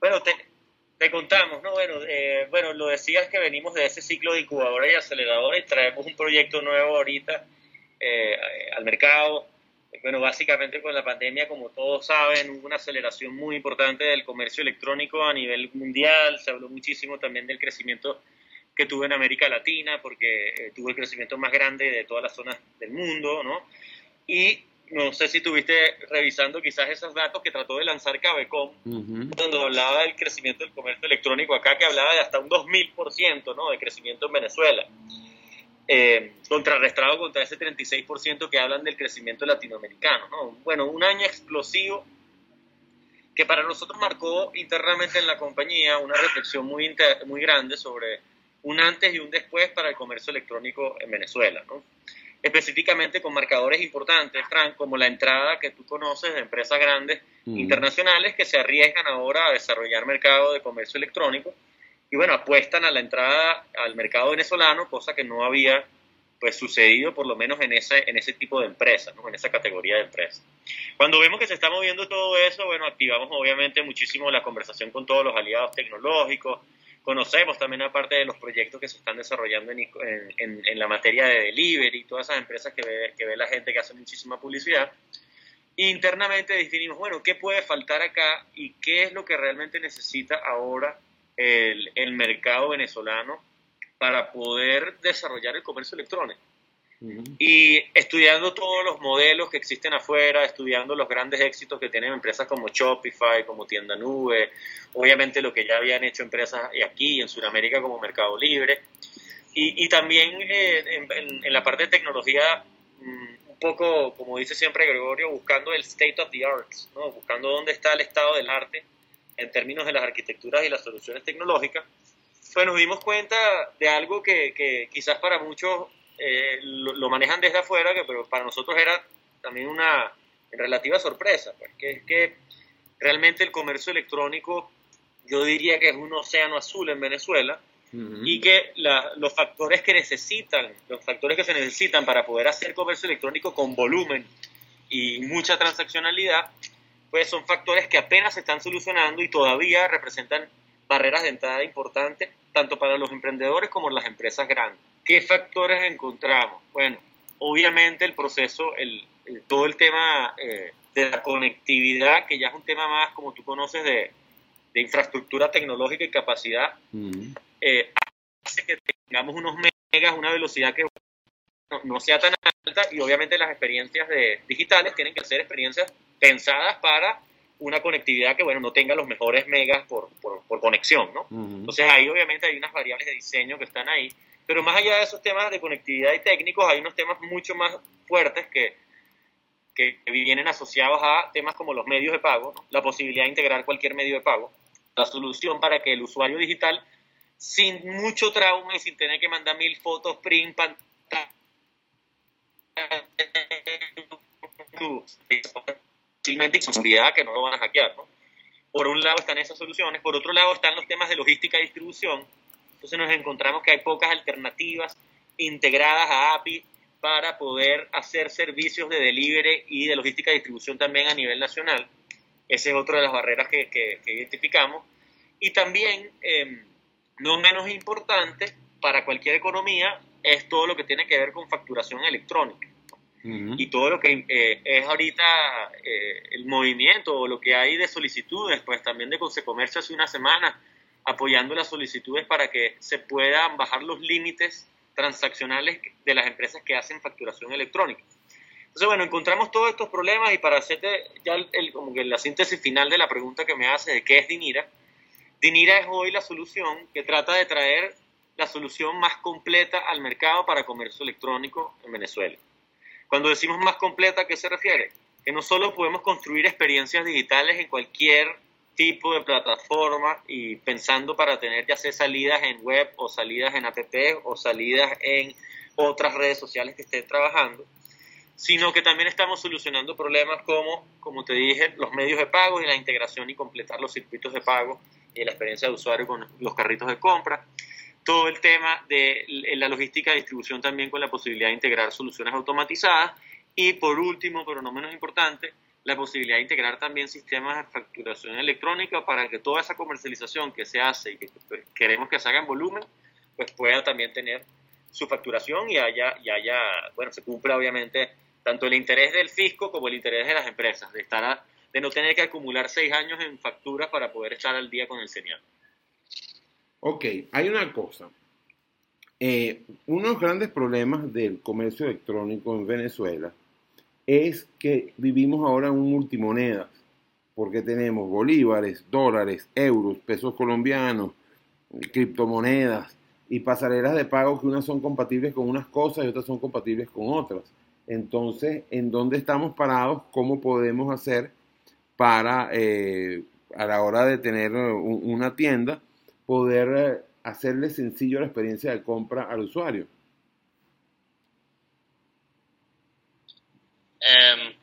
Bueno, te, te contamos, ¿no? Bueno, eh, bueno, lo decías que venimos de ese ciclo de incubadora y aceleradora y traemos un proyecto nuevo ahorita eh, al mercado. Bueno, básicamente con la pandemia, como todos saben, hubo una aceleración muy importante del comercio electrónico a nivel mundial. Se habló muchísimo también del crecimiento que tuvo en América Latina, porque eh, tuvo el crecimiento más grande de todas las zonas del mundo, ¿no? Y no sé si estuviste revisando quizás esos datos que trató de lanzar Cabecom, Ujú. cuando hablaba del crecimiento del comercio electrónico acá, que hablaba de hasta un 2000% ¿no? de crecimiento en Venezuela, eh, contrarrestado contra ese 36% que hablan del crecimiento latinoamericano. ¿no? Bueno, un año explosivo que para nosotros marcó internamente en la compañía una reflexión muy, inter- muy grande sobre un antes y un después para el comercio electrónico en Venezuela. ¿no? Específicamente con marcadores importantes, Frank, como la entrada que tú conoces de empresas grandes Ujú. internacionales que se arriesgan ahora a desarrollar mercado de comercio electrónico y bueno, apuestan a la entrada al mercado venezolano, cosa que no había pues sucedido por lo menos en ese, en ese tipo de empresas, ¿no? en esa categoría de empresas. Cuando vemos que se está moviendo todo eso, bueno, activamos obviamente muchísimo la conversación con todos los aliados tecnológicos, conocemos también aparte de los proyectos que se están desarrollando en, en- en- la materia de delivery, todas esas empresas que ve, que ve la gente que hace muchísima publicidad. Internamente definimos, bueno, ¿qué puede faltar acá y qué es lo que realmente necesita ahora el, el mercado venezolano para poder desarrollar el comercio electrónico? Y estudiando todos los modelos que existen afuera, estudiando los grandes éxitos que tienen empresas como Shopify, como Tienda Nube, obviamente lo que ya habían hecho empresas aquí en Sudamérica como Mercado Libre, y, y también eh, en, en- en la parte de tecnología, mm, un poco, como dice siempre Gregorio, buscando el state of the art, ¿no? buscando dónde está el estado del arte en términos de las arquitecturas y las soluciones tecnológicas, pues nos dimos cuenta de algo que, que quizás para muchos eh, lo, lo manejan desde afuera, que, pero para nosotros era también una relativa sorpresa, pues, que es que realmente el comercio electrónico yo diría que es un océano azul en Venezuela Ujú. y que la- los factores que necesitan, los factores que se necesitan para poder hacer comercio electrónico con volumen y mucha transaccionalidad, pues son factores que apenas se están solucionando y todavía representan barreras de entrada importantes, tanto para los emprendedores como las empresas grandes. ¿Qué factores encontramos? Bueno, obviamente el proceso, el, el- todo el tema eh, de la conectividad, que ya es un tema más, como tú conoces, de, de infraestructura tecnológica y capacidad, eh, hace que tengamos unos megas, una velocidad que no, sea tan alta y obviamente las experiencias de, digitales tienen que ser experiencias pensadas para una conectividad que, bueno, no tenga los mejores megas por, por, conexión, ¿no? Entonces ahí obviamente hay unas variables de diseño que están ahí, pero más allá de esos temas de conectividad y técnicos, hay unos temas mucho más fuertes que, que vienen asociados a temas como los medios de pago, la posibilidad de integrar cualquier medio de pago, la solución para que el usuario digital, sin mucho trauma y sin tener que mandar mil fotos, print, pantalla, fácilmente seguridad que no lo van a hackear. ¿no? Por un lado están esas soluciones, por otro lado están los temas de logística y distribución. Entonces nos encontramos que hay pocas alternativas integradas a API para poder hacer servicios de delivery y de logística y distribución también a nivel nacional. Esa es otra de las barreras que, que, identificamos. Y también, em, no menos importante, para cualquier economía, es todo lo que tiene que ver con facturación electrónica y todo lo que eh, es ahorita eh, el movimiento o lo que hay de solicitudes, pues también de Comercio hace una semana apoyando las solicitudes para que se puedan bajar los límites transaccionales de las empresas que hacen facturación electrónica. Entonces, bueno, encontramos todos estos problemas y para hacerte ya el, como que la síntesis final de la pregunta que me hace de qué es Dinira, Dinira es hoy la solución que trata de traer la solución más completa al mercado para comercio electrónico en Venezuela. Cuando decimos más completa, ¿a qué se refiere? Que no solo podemos construir experiencias digitales en cualquier tipo de plataforma y pensando para tener ya sea salidas en web o salidas en app o salidas en otras redes sociales que estén trabajando, sino que también estamos solucionando problemas como, como te dije, los medios de pago y la integración y completar los circuitos de pago y la experiencia de usuario con los carritos de compra, todo el tema de la logística de distribución también con la posibilidad de integrar soluciones automatizadas y por último, pero no menos importante, la posibilidad de integrar también sistemas de facturación electrónica para que toda esa comercialización que se hace y que pues, queremos que se haga en volumen, pues pueda también tener su facturación y haya, y haya, bueno, se cumpla obviamente tanto el interés del fisco como el interés de las empresas, de, estar de no tener que acumular seis años en facturas para poder estar al día con el señal. Ok, hay una cosa. Eh, unos grandes problemas del comercio electrónico en Venezuela es que vivimos ahora en un multimoneda, porque tenemos bolívares, dólares, euros, pesos colombianos, criptomonedas y pasarelas de pago que unas son compatibles con unas cosas y otras son compatibles con otras. Entonces, ¿en dónde estamos parados? ¿Cómo podemos hacer para, eh, a la hora de tener una tienda, poder eh, hacerle sencillo la experiencia de compra al usuario. Em,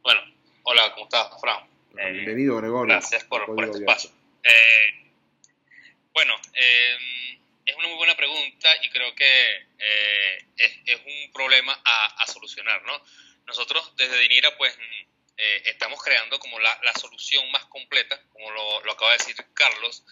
bueno, hola, ¿cómo estás, Fran? Eh, bienvenido, Gregorio. Gracias por, este espacio. Eh, bueno, em, es una muy buena pregunta y creo que es, un problema a, solucionar, ¿no? Nosotros desde Dinira, pues, estamos creando como la, solución más completa, como lo, lo acaba de decir Carlos,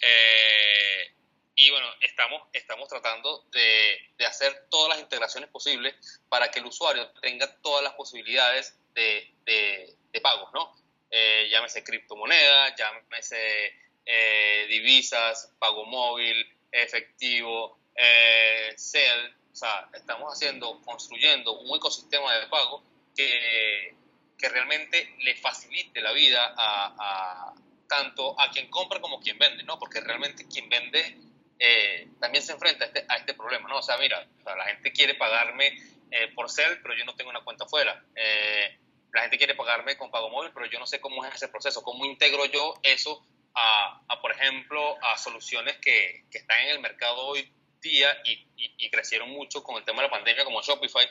eh, y bueno, estamos, estamos tratando de, de, hacer todas las integraciones posibles para que el usuario tenga todas las posibilidades de, de, pagos, ¿no? Eh, llámese criptomoneda, llámese eh, divisas, pago móvil, efectivo, eh, O sea, estamos haciendo, construyendo un ecosistema de pago que, que realmente le facilite la vida a tanto a quien compra como a quien vende, ¿no? Porque realmente quien vende eh, también se enfrenta a este, a este, problema, ¿no? O sea, mira, la gente quiere pagarme eh, por cel, pero yo no tengo una cuenta fuera. Eh, la gente quiere pagarme con pago móvil, pero yo no sé cómo es ese proceso, cómo integro yo eso a, a por ejemplo, a soluciones que, que, están en el mercado hoy día y, y, crecieron mucho con el tema de la pandemia, como Shopify.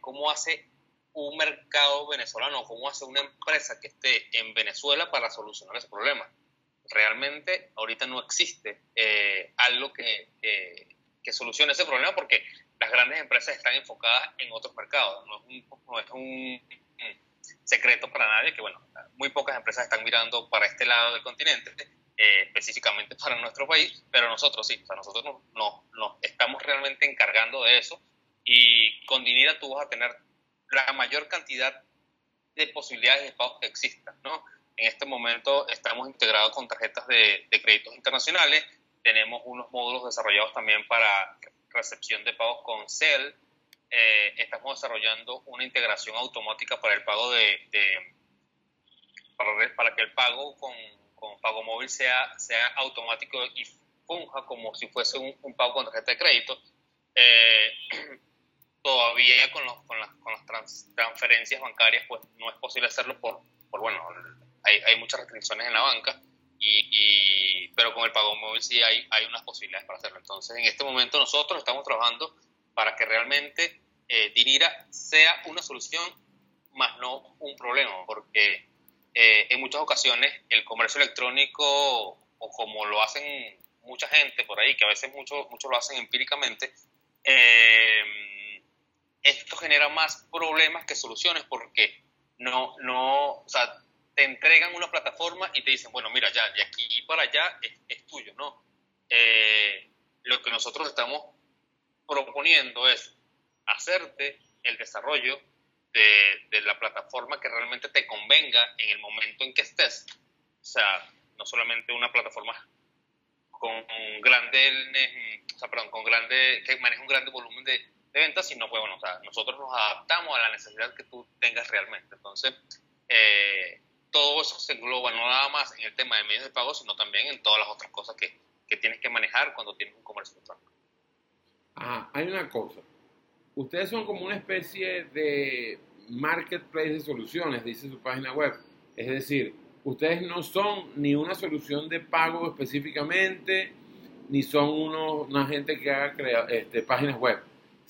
¿Cómo hace un mercado venezolano, cómo hace una empresa que esté en Venezuela para solucionar ese problema. Realmente ahorita no existe eh, algo que, que, solucione ese problema porque las grandes empresas están enfocadas en otros mercados. No es un, secreto para nadie que, bueno, muy pocas empresas están mirando para este lado del continente, eh, específicamente para nuestro país, pero nosotros sí, o sea, nosotros nos no, no, estamos realmente encargando de eso y con Dinira tú vas a tener la mayor cantidad de posibilidades de pago que existan, ¿no? En este momento estamos integrados con tarjetas de, créditos internacionales, tenemos unos módulos desarrollados también para recepción de pagos con CEL. Eh, estamos desarrollando una integración automática para el pago de, para, para, que el pago con, con, pago móvil sea, sea automático y funja como si fuese un, pago con tarjeta de crédito. Eh, todavía con, los, con las, con las transferencias bancarias pues no es posible hacerlo por, por bueno, hay, hay muchas restricciones en la banca y, pero con el pago móvil sí hay, hay unas posibilidades para hacerlo. Entonces, en este momento nosotros estamos trabajando para que realmente eh, Dinira sea una solución, más no un problema, porque eh, en muchas ocasiones el comercio electrónico, o como lo hacen mucha gente por ahí, que a veces muchos muchos lo hacen empíricamente, eh, esto genera más problemas que soluciones porque no, no, o sea, te entregan una plataforma y te dicen, bueno, mira, ya, de aquí para allá es, tuyo, ¿no? Eh, lo que nosotros estamos proponiendo es hacerte el desarrollo de, de, la plataforma que realmente te convenga en el momento en que estés. O sea, no solamente una plataforma con grande, o sea, perdón, con grande, que maneja un grande volumen de, de ventas, sino pues, bueno, o sea, nosotros nos adaptamos a la necesidad que tú tengas realmente. Entonces, eh, todo eso se engloba no nada más en el tema de medios de pago, sino también en todas las otras cosas que, que tienes que manejar cuando tienes un comercio electrónico. Ah, hay una cosa. Ustedes son como una especie de marketplace de soluciones, dice su página web. Es decir, ustedes no son ni una solución de pago específicamente, ni son uno, una gente que haga este, páginas web,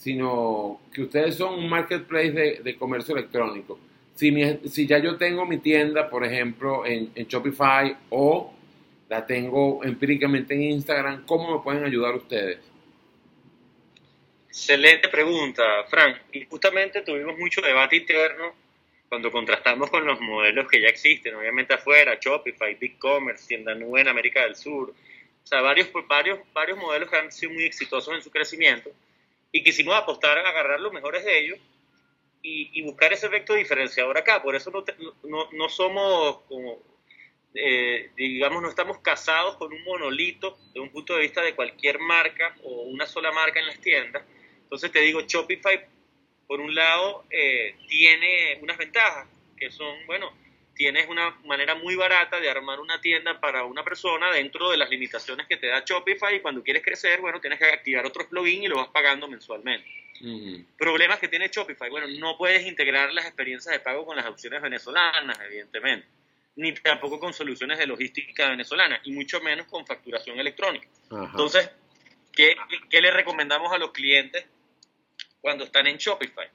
sino que ustedes son un marketplace de, comercio electrónico si, si ya yo tengo mi tienda, por ejemplo, en, Shopify o la tengo empíricamente en Instagram, ¿cómo me pueden ayudar ustedes? Excelente pregunta, Frank. Y justamente tuvimos mucho debate interno cuando contrastamos con los modelos que ya existen, obviamente afuera, Shopify, BigCommerce, tienda nube en América del Sur, o sea, varios, varios, varios modelos que han sido muy exitosos en su crecimiento y quisimos apostar a agarrar los mejores de ellos y, buscar ese efecto diferenciador acá. Por eso no, no, no somos como, eh, digamos, no estamos casados con un monolito de un punto de vista de cualquier marca o una sola marca en las tiendas. Entonces te digo, Shopify, por un lado, eh, tiene unas ventajas que son, bueno, tienes una manera muy barata de armar una tienda para una persona dentro de las limitaciones que te da Shopify y cuando quieres crecer, bueno, tienes que activar otros plugins y lo vas pagando mensualmente. Problemas que tiene Shopify, bueno, no puedes integrar las experiencias de pago con las opciones venezolanas, evidentemente, ni tampoco con soluciones de logística venezolana, y mucho menos con facturación electrónica. Entonces, ¿qué, ¿qué le recomendamos a los clientes cuando están en Shopify?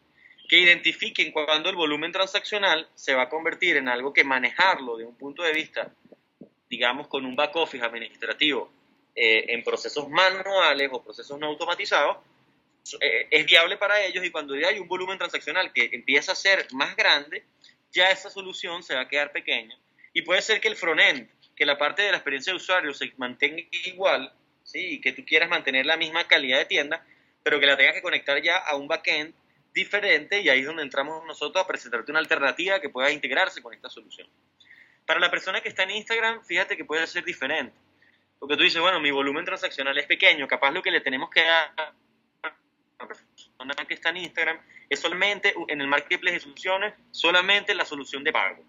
Que identifiquen cuando el volumen transaccional se va a convertir en algo que manejarlo de un punto de vista, digamos, con un back office administrativo eh, en procesos manuales o procesos no automatizados, eh, es viable para ellos y cuando ya hay un volumen transaccional que empieza a ser más grande, ya esa solución se va a quedar pequeña. Y puede ser que el frontend, que la parte de la experiencia de usuario se mantenga igual, ¿sí? y que tú quieras mantener la misma calidad de tienda, pero que la tengas que conectar ya a un backend diferente y ahí es donde entramos nosotros a presentarte una alternativa que pueda integrarse con esta solución. Para la persona que está en Instagram, fíjate que puede ser diferente. Porque tú dices, bueno, mi volumen transaccional es pequeño, capaz lo que le tenemos que dar a la persona que está en Instagram es solamente en el marketplace de soluciones, solamente la solución de pago.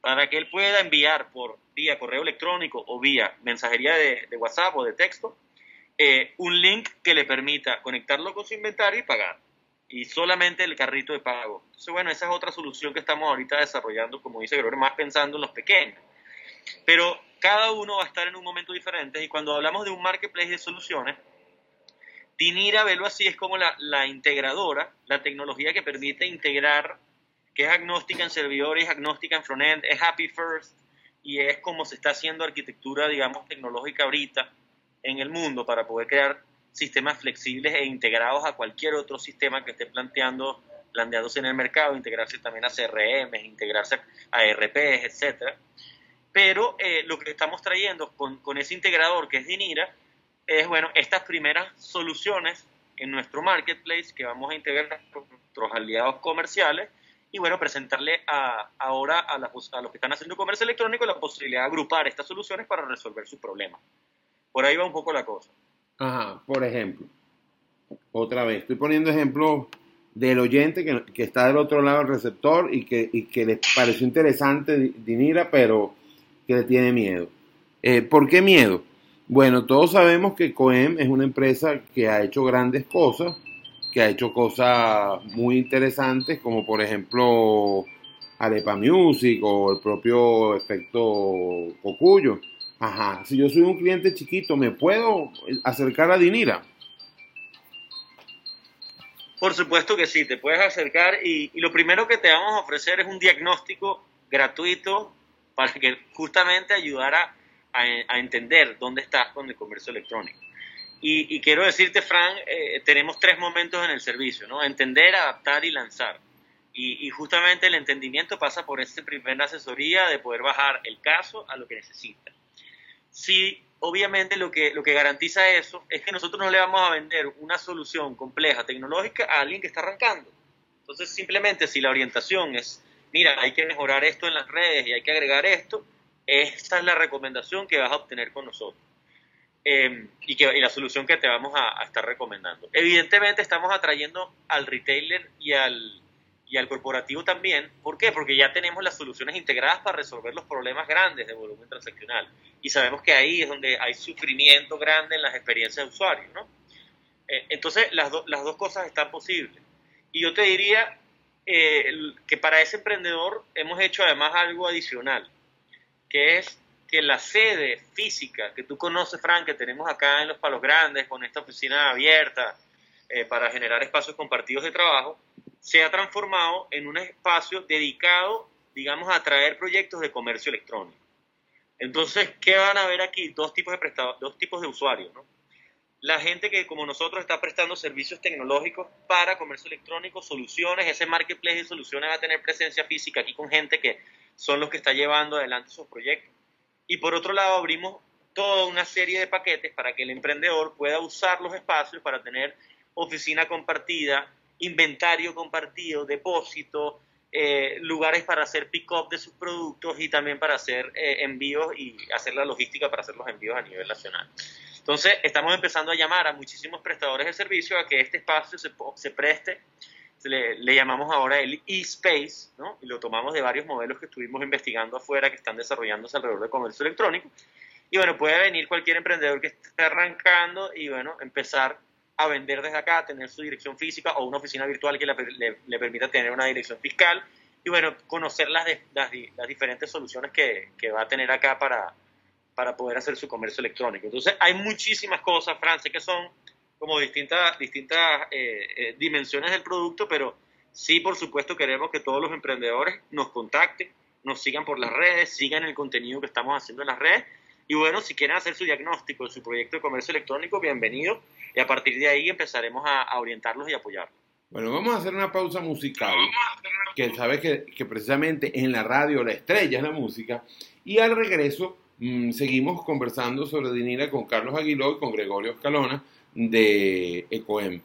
Para que él pueda enviar por vía correo electrónico o vía mensajería de, WhatsApp o de texto eh, un link que le permita conectarlo con su inventario y pagar y solamente el carrito de pago. Entonces, bueno, esa es otra solución que estamos ahorita desarrollando, como dice Gregorio, más pensando en los pequeños. Pero cada uno va a estar en un momento diferente y cuando hablamos de un marketplace de soluciones, Dinira, verlo así, es como la, la integradora, la tecnología que permite integrar, que es agnóstica en servidores, es agnóstica en frontend, es happy first y es como se está haciendo arquitectura, digamos, tecnológica ahorita en el mundo para poder crear sistemas flexibles e integrados a cualquier otro sistema que esté planteando, planteándose en el mercado, integrarse también a CRM, integrarse a ERPs, etcétera. Pero eh, lo que estamos trayendo con, con, ese integrador que es Dinira es, bueno, estas primeras soluciones en nuestro marketplace que vamos a integrar con nuestros aliados comerciales y, bueno, presentarle a, ahora a, a los que están haciendo comercio electrónico la posibilidad de agrupar estas soluciones para resolver sus problemas Por ahí va un poco la cosa. Ajá, por ejemplo. Otra vez, estoy poniendo ejemplos del oyente que, que está del otro lado del receptor y que, y que le pareció interesante Di- Dinira, pero que le tiene miedo. Eh, ¿Por qué miedo? Bueno, todos sabemos que Coem es una empresa que ha hecho grandes cosas, que ha hecho cosas muy interesantes, como por ejemplo Arepa Music o el propio efecto Cocuyo. Ajá, si yo soy un cliente chiquito, ¿me puedo acercar a Dinira? Por supuesto que sí, te puedes acercar y, lo primero que te vamos a ofrecer es un diagnóstico gratuito para que justamente ayudara a, a entender dónde estás con el comercio electrónico. Y, quiero decirte, Fran, eh, tenemos tres momentos en el servicio, ¿no? Entender, adaptar y lanzar. Y, justamente el entendimiento pasa por esta primera asesoría de poder bajar el caso a lo que necesita. Sí, obviamente lo que, lo que garantiza eso es que nosotros no le vamos a vender una solución compleja tecnológica a alguien que está arrancando. Entonces, simplemente si la orientación es, mira, hay que mejorar esto en las redes y hay que agregar esto, esta es la recomendación que vas a obtener con nosotros. Eh, y, que, y la solución que te vamos a estar recomendando. Evidentemente estamos atrayendo al retailer y al, y al corporativo también. ¿Por qué? Porque ya tenemos las soluciones integradas para resolver los problemas grandes de volumen transaccional. Y sabemos que ahí es donde hay sufrimiento grande en las experiencias de usuario, ¿no? Eh, entonces, las, do- las dos cosas están posibles. Y yo te diría eh, que para ese emprendedor hemos hecho además algo adicional, que es que la sede física que tú conoces, Frank, que tenemos acá en Los Palos Grandes, con esta oficina abierta eh, para generar espacios compartidos de trabajo, se ha transformado en un espacio dedicado, digamos, a atraer proyectos de comercio electrónico. Entonces, ¿qué van a ver aquí? Dos tipos de dos tipos de usuarios, ¿no? La gente que como nosotros está prestando servicios tecnológicos para comercio electrónico, soluciones, ese marketplace de soluciones va a tener presencia física aquí con gente que son los que está llevando adelante esos proyectos. Y por otro lado, abrimos toda una serie de paquetes para que el emprendedor pueda usar los espacios para tener oficina compartida, inventario compartido, depósito, eh, lugares para hacer pick-up de sus productos y también para hacer eh, envíos y hacer la logística para hacer los envíos a nivel nacional. Entonces, estamos empezando a llamar a muchísimos prestadores de servicio a que este espacio se, preste, le llamamos ahora el e-space, ¿no? y lo tomamos de varios modelos que estuvimos investigando afuera que están desarrollándose alrededor del comercio electrónico. Y bueno, puede venir cualquier emprendedor que esté arrancando y bueno, empezar a vender desde acá, tener su dirección física o una oficina virtual que le, le- permita tener una dirección fiscal y bueno, conocer las, las diferentes soluciones que, que va a tener acá para, para poder hacer su comercio electrónico. Entonces, hay muchísimas cosas, Francia, que son como distintas, distintas eh, eh, dimensiones del producto, pero sí, por supuesto, queremos que todos los emprendedores nos contacten, nos sigan por las redes, sigan el contenido que estamos haciendo en las redes. Y bueno, si quieren hacer su diagnóstico de su proyecto de comercio electrónico, bienvenido. Y a partir de ahí empezaremos a, orientarlos y apoyarlos. Bueno, vamos a hacer una pausa musical, que sabes que, que precisamente en la radio la estrella es la música, y al regreso mm, seguimos conversando sobre Dinira con Carlos Aguiló y con Gregorio Escalona de Ecoem.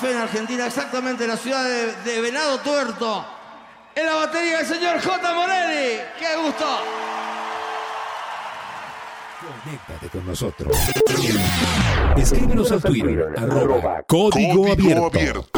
En Argentina, exactamente en la ciudad de, de Venado Tuerto. En la batería el señor J. Morelli. ¡Qué gusto! Conéctate con nosotros. Escríbenos al Twitter, arroba Código Abierto.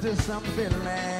to something like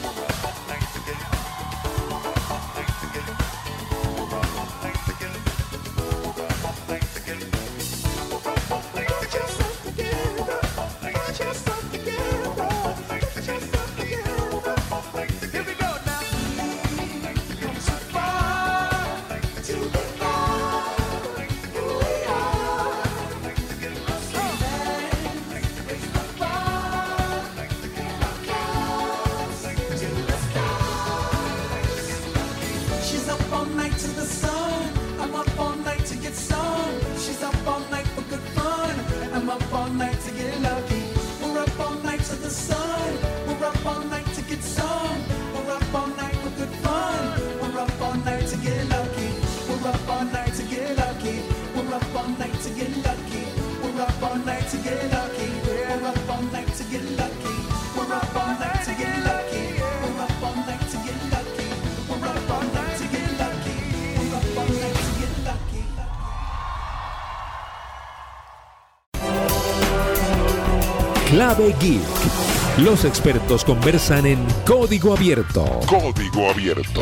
Clave Geek. Los expertos conversan en código abierto. Código abierto.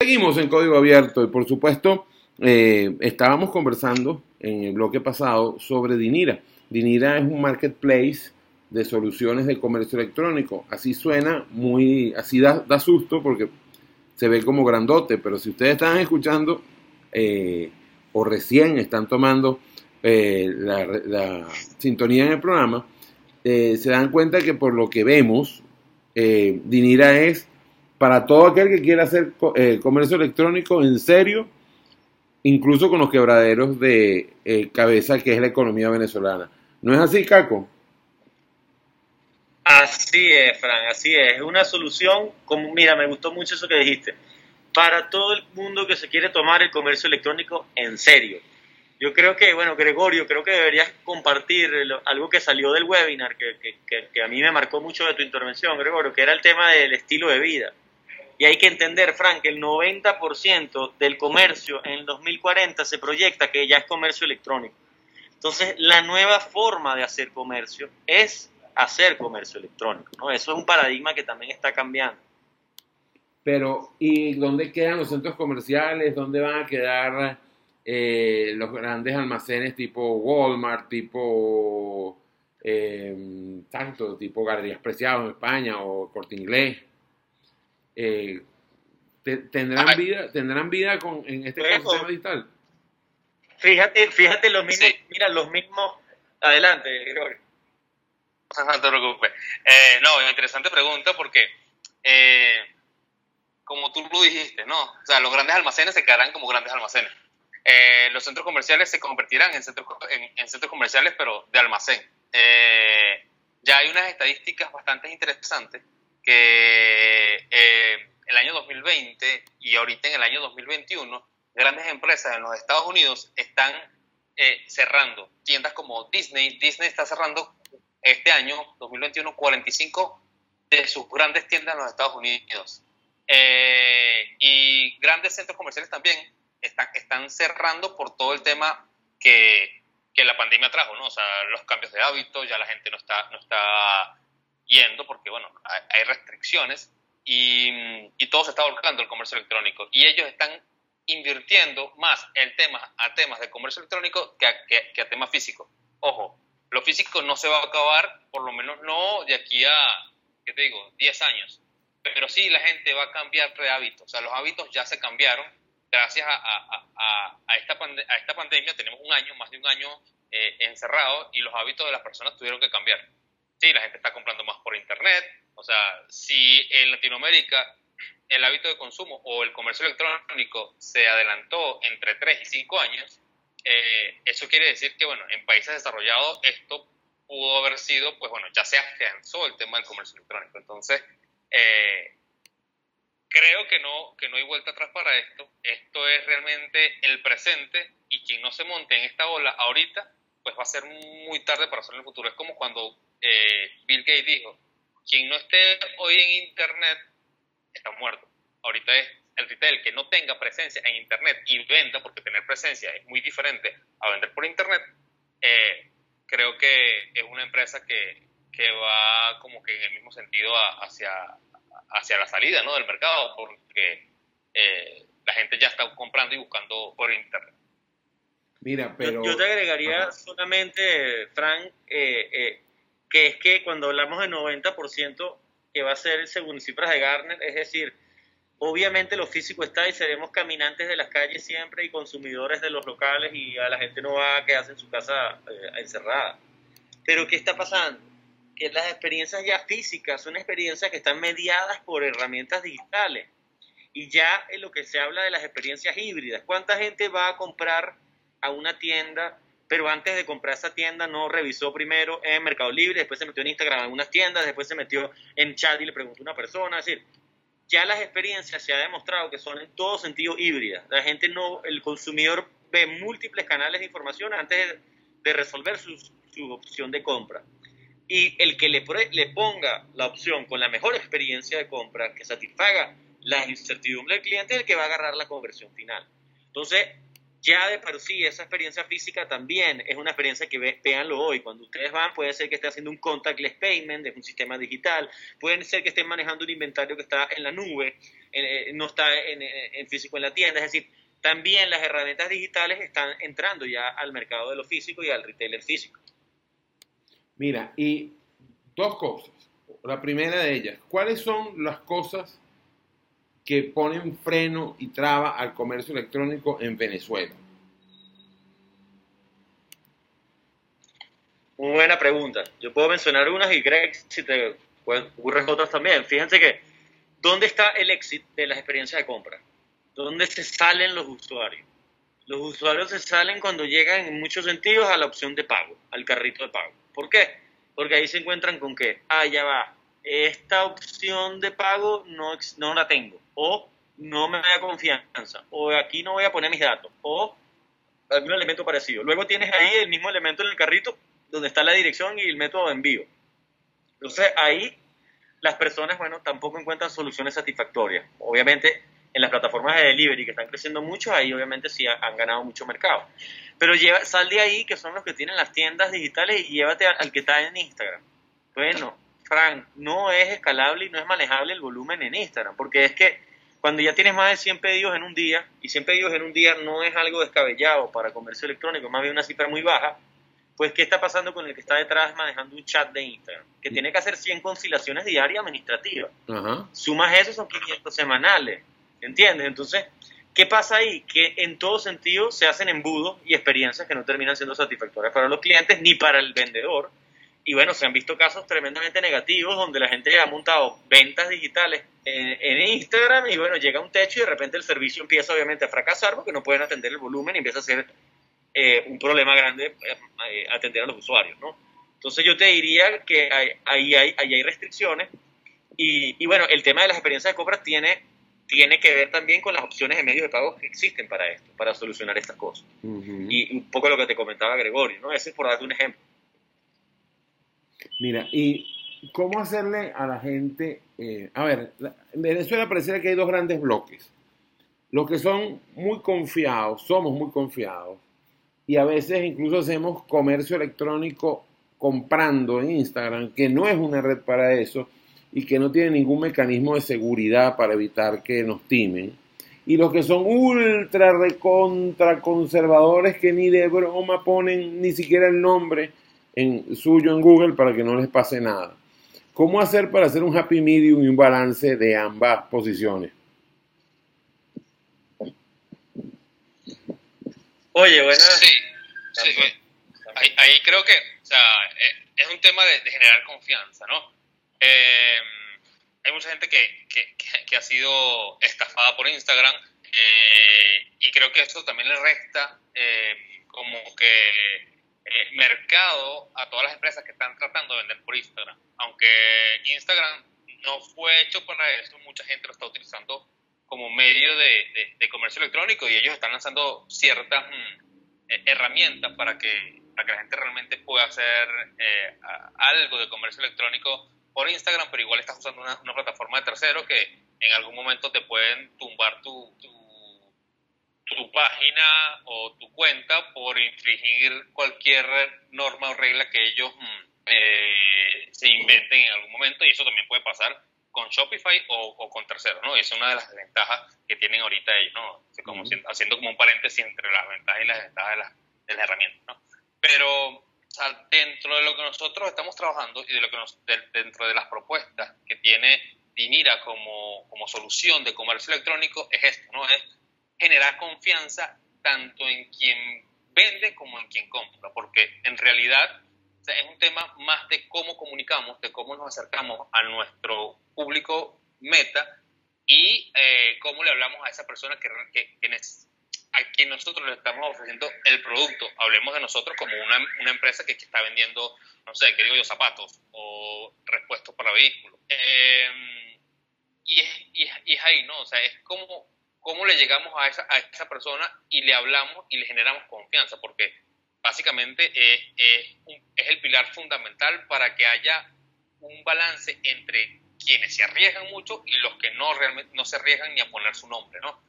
Seguimos en código abierto y por supuesto eh, estábamos conversando en el bloque pasado sobre Dinira. Dinira es un marketplace de soluciones de comercio electrónico. Así suena muy, así da, da susto porque se ve como grandote, pero si ustedes están escuchando eh, o recién están tomando eh, la, la sintonía en el programa, eh, se dan cuenta que por lo que vemos, eh, Dinira es para todo aquel que quiera hacer eh, comercio electrónico en serio, incluso con los quebraderos de eh, cabeza que es la economía venezolana. ¿No es así, Caco? Así es, Fran, así es. Es una solución, como, mira, me gustó mucho eso que dijiste, para todo el mundo que se quiere tomar el comercio electrónico en serio. Yo creo que, bueno, Gregorio, creo que deberías compartir algo que salió del webinar, que- que a mí me marcó mucho de tu intervención, Gregorio, que era el tema del estilo de vida. Y hay que entender, Frank, que el 90% del comercio en el 2040 se proyecta que ya es comercio electrónico. Entonces, la nueva forma de hacer comercio es hacer comercio electrónico. ¿no? Eso es un paradigma que también está cambiando. Pero, ¿y dónde quedan los centros comerciales? ¿Dónde van a quedar eh, los grandes almacenes tipo Walmart, tipo eh, tanto, tipo Galerías Preciados en España o Corte Inglés? Eh, te- ¿tendrán, Ay. vida, ¿Tendrán vida con, en este Pues, ecosistema o- digital? Fíjate, fíjate los mismos, Sí. mira, los mismos. Adelante. No te preocupes. Eh, no, interesante pregunta porque, eh, como tú lo dijiste, ¿no? O sea, los grandes almacenes se quedarán como grandes almacenes. Eh, los centros comerciales se convertirán en centros, en, en centros comerciales, pero de almacén. Eh, ya hay unas estadísticas bastante interesantes que eh, el año 2020 y ahorita en el año 2021, grandes empresas en los Estados Unidos están eh, cerrando. Tiendas como Disney, Disney está cerrando este año, 2021, 45 de sus grandes tiendas en los Estados Unidos. Eh, y grandes centros comerciales también están, están cerrando por todo el tema que, que la pandemia trajo, ¿no? O sea, los cambios de hábitos, ya la gente no está, no está yendo porque, bueno, hay, hay restricciones y, y todo se está volcando el comercio electrónico. Y ellos están invirtiendo más el tema, a temas de comercio electrónico que a, que- que a temas físicos. Ojo, lo físico no se va a acabar, por lo menos no de aquí a, ¿qué te digo?, 10 años. Pero sí la gente va a cambiar de hábitos. O sea, los hábitos ya se cambiaron gracias a, a- a- a esta, a esta pandemia. Tenemos un año, más de un año eh, encerrado y los hábitos de las personas tuvieron que cambiar. Sí, la gente está comprando más por internet. O sea, si en Latinoamérica el hábito de consumo o el comercio electrónico se adelantó entre 3 y 5 años, eh, eso quiere decir que, bueno, en países desarrollados esto pudo haber sido, pues bueno, ya se afianzó el tema del comercio electrónico. Entonces, eh, creo que no, que no hay vuelta atrás para esto. Esto es realmente el presente y quien no se monte en esta ola ahorita, pues va a ser muy tarde para hacerlo en el futuro. Es como cuando eh, Bill Gates dijo, quien no esté hoy en Internet está muerto. Ahorita es el retail que no tenga presencia en Internet y venda, porque tener presencia es muy diferente a vender por Internet, eh, creo que es una empresa que, que va como que en el mismo sentido a- hacia, hacia la salida ¿no? del mercado, porque eh, la gente ya está comprando y buscando por Internet. Mira, pero... Yo, yo te agregaría Ajá. solamente, Frank, eh, eh, que es que cuando hablamos de 90%, que va a ser según cifras de Gartner, es decir, obviamente lo físico está y seremos caminantes de las calles siempre y consumidores de los locales y a la gente no va a quedarse en su casa eh, encerrada. Pero ¿qué está pasando? Que las experiencias ya físicas son experiencias que están mediadas por herramientas digitales. Y ya en lo que se habla de las experiencias híbridas, ¿cuánta gente va a comprar a una tienda, pero antes de comprar esa tienda no revisó primero en Mercado Libre, después se metió en Instagram en algunas tiendas, después se metió en chat y le preguntó a una persona? Es decir, ya las experiencias se ha demostrado que son en todo sentido híbridas. La gente no, el consumidor ve múltiples canales de información antes de, de resolver su, su opción de compra. Y el que le, le ponga la opción con la mejor experiencia de compra que satisfaga la incertidumbre del cliente es el que va a agarrar la conversión final. Entonces, ya de por sí, esa experiencia física también es una experiencia que ve, véanlo hoy. Cuando ustedes van, puede ser que esté haciendo un contactless payment, es un sistema digital, puede ser que estén manejando un inventario que está en la nube, eh, no está en, en- en físico en la tienda. Es decir, también las herramientas digitales están entrando ya al mercado de lo físico y al retailer físico. Mira, y dos cosas. La primera de ellas, ¿cuáles son las cosas que ponen freno y traba al comercio electrónico en Venezuela? Muy buena pregunta. Yo puedo mencionar unas y Greg, si te ocurren otras también. Fíjense que, ¿dónde está el éxito de las experiencias de compra? ¿Dónde se salen los usuarios? Los usuarios se salen cuando llegan en muchos sentidos a la opción de pago, al carrito de pago. ¿Por qué? Porque ahí se encuentran con que, ah, ya va, esta opción de pago no, no la tengo, o no me da confianza, o aquí no voy a poner mis datos, o algún elemento parecido. Luego tienes ahí el mismo elemento en el carrito donde está la dirección y el método de envío. Entonces ahí las personas, bueno, tampoco encuentran soluciones satisfactorias. Obviamente, en las plataformas de delivery que están creciendo mucho, ahí obviamente sí ha- han ganado mucho mercado. Pero lleva, sal de ahí, que son los que tienen las tiendas digitales, y llévate al, al que está en Instagram. Bueno, Frank, no es escalable y no es manejable el volumen en Instagram, porque es que cuando ya tienes más de 100 pedidos en un día, y 100 pedidos en un día no es algo descabellado para comercio electrónico, más bien una cifra muy baja, pues ¿qué está pasando con el que está detrás manejando un chat de Instagram? Que tiene que hacer 100 conciliaciones diarias administrativas. Ajá. Sumas eso, son 500 semanales. ¿Entiendes? Entonces, ¿qué pasa ahí? Que en todo sentido se hacen embudos y experiencias que no terminan siendo satisfactorias para los clientes ni para el vendedor. Y bueno, se han visto casos tremendamente negativos donde la gente ha montado ventas digitales en, Instagram y bueno, llega un techo y de repente el servicio empieza obviamente a fracasar porque no pueden atender el volumen y empieza a ser eh, un problema grande eh, eh, atender a los usuarios, ¿no? Entonces yo te diría que hay- ahí hay, ahí hay restricciones y, y bueno, el tema de las experiencias de compra tiene, tiene que ver también con las opciones de medios de pago que existen para esto, para solucionar estas cosas. Ujú. Y un poco lo que te comentaba Gregorio, ¿no? Ese es por darte un ejemplo. Mira, ¿y cómo hacerle a la gente? eh, a ver, en Venezuela pareciera que hay dos grandes bloques. Los que son muy confiados, somos muy confiados, y a veces incluso hacemos comercio electrónico comprando en Instagram, que no es una red para eso y que no tiene ningún mecanismo de seguridad para evitar que nos timen. Y los que son ultra recontra conservadores que ni de broma ponen ni siquiera el nombre en, suyo en Google para que no les pase nada. ¿Cómo hacer para hacer un happy medium y un balance de ambas posiciones? Oye, bueno, Sí, sí. Ahí, ahí creo que, o sea, eh, es un tema de, de generar confianza, ¿no? Eh, hay mucha gente que, que, ha sido estafada por Instagram eh, y creo que eso también le resta eh, como que eh, mercado a todas las empresas que están tratando de vender por Instagram. Aunque Instagram no fue hecho para eso, mucha gente lo está utilizando como medio de, de- comercio electrónico y ellos están lanzando ciertas mm, herramientas para que, para que la gente realmente pueda hacer algo de comercio electrónico por Instagram, pero igual estás usando una, una plataforma de tercero que en algún momento te pueden tumbar tu, tu, tu página o tu cuenta por infringir cualquier norma o regla que ellos mm, eh, se inventen en algún momento y eso también puede pasar con Shopify o, o con terceros, ¿no? Es una de las ventajas que tienen ahorita ellos, ¿no? Como Ujú. siendo- haciendo como un paréntesis entre las ventajas y las desventajas de las, de las herramientas, ¿no? Pero dentro de lo que nosotros estamos trabajando y de lo que nos, de- dentro de las propuestas que tiene Dinira como, como solución de comercio electrónico es esto, ¿no? Es generar confianza tanto en quien vende como en quien compra, porque en realidad o sea, es un tema más de cómo comunicamos, de cómo nos acercamos a nuestro público meta y eh, cómo le hablamos a esa persona que, que, a quien nosotros le estamos ofreciendo el producto. Hablemos de nosotros como una, una empresa que, está vendiendo, no sé, qué digo yo, zapatos o repuestos para vehículos. Eh, y, es, y, es, y es ahí, ¿no? O sea, es como cómo le llegamos a esa, a esa persona y le hablamos y le generamos confianza, porque básicamente es, es, un- es el pilar fundamental para que haya un balance entre quienes se arriesgan mucho y los que no realmente no se arriesgan ni a poner su nombre, ¿no?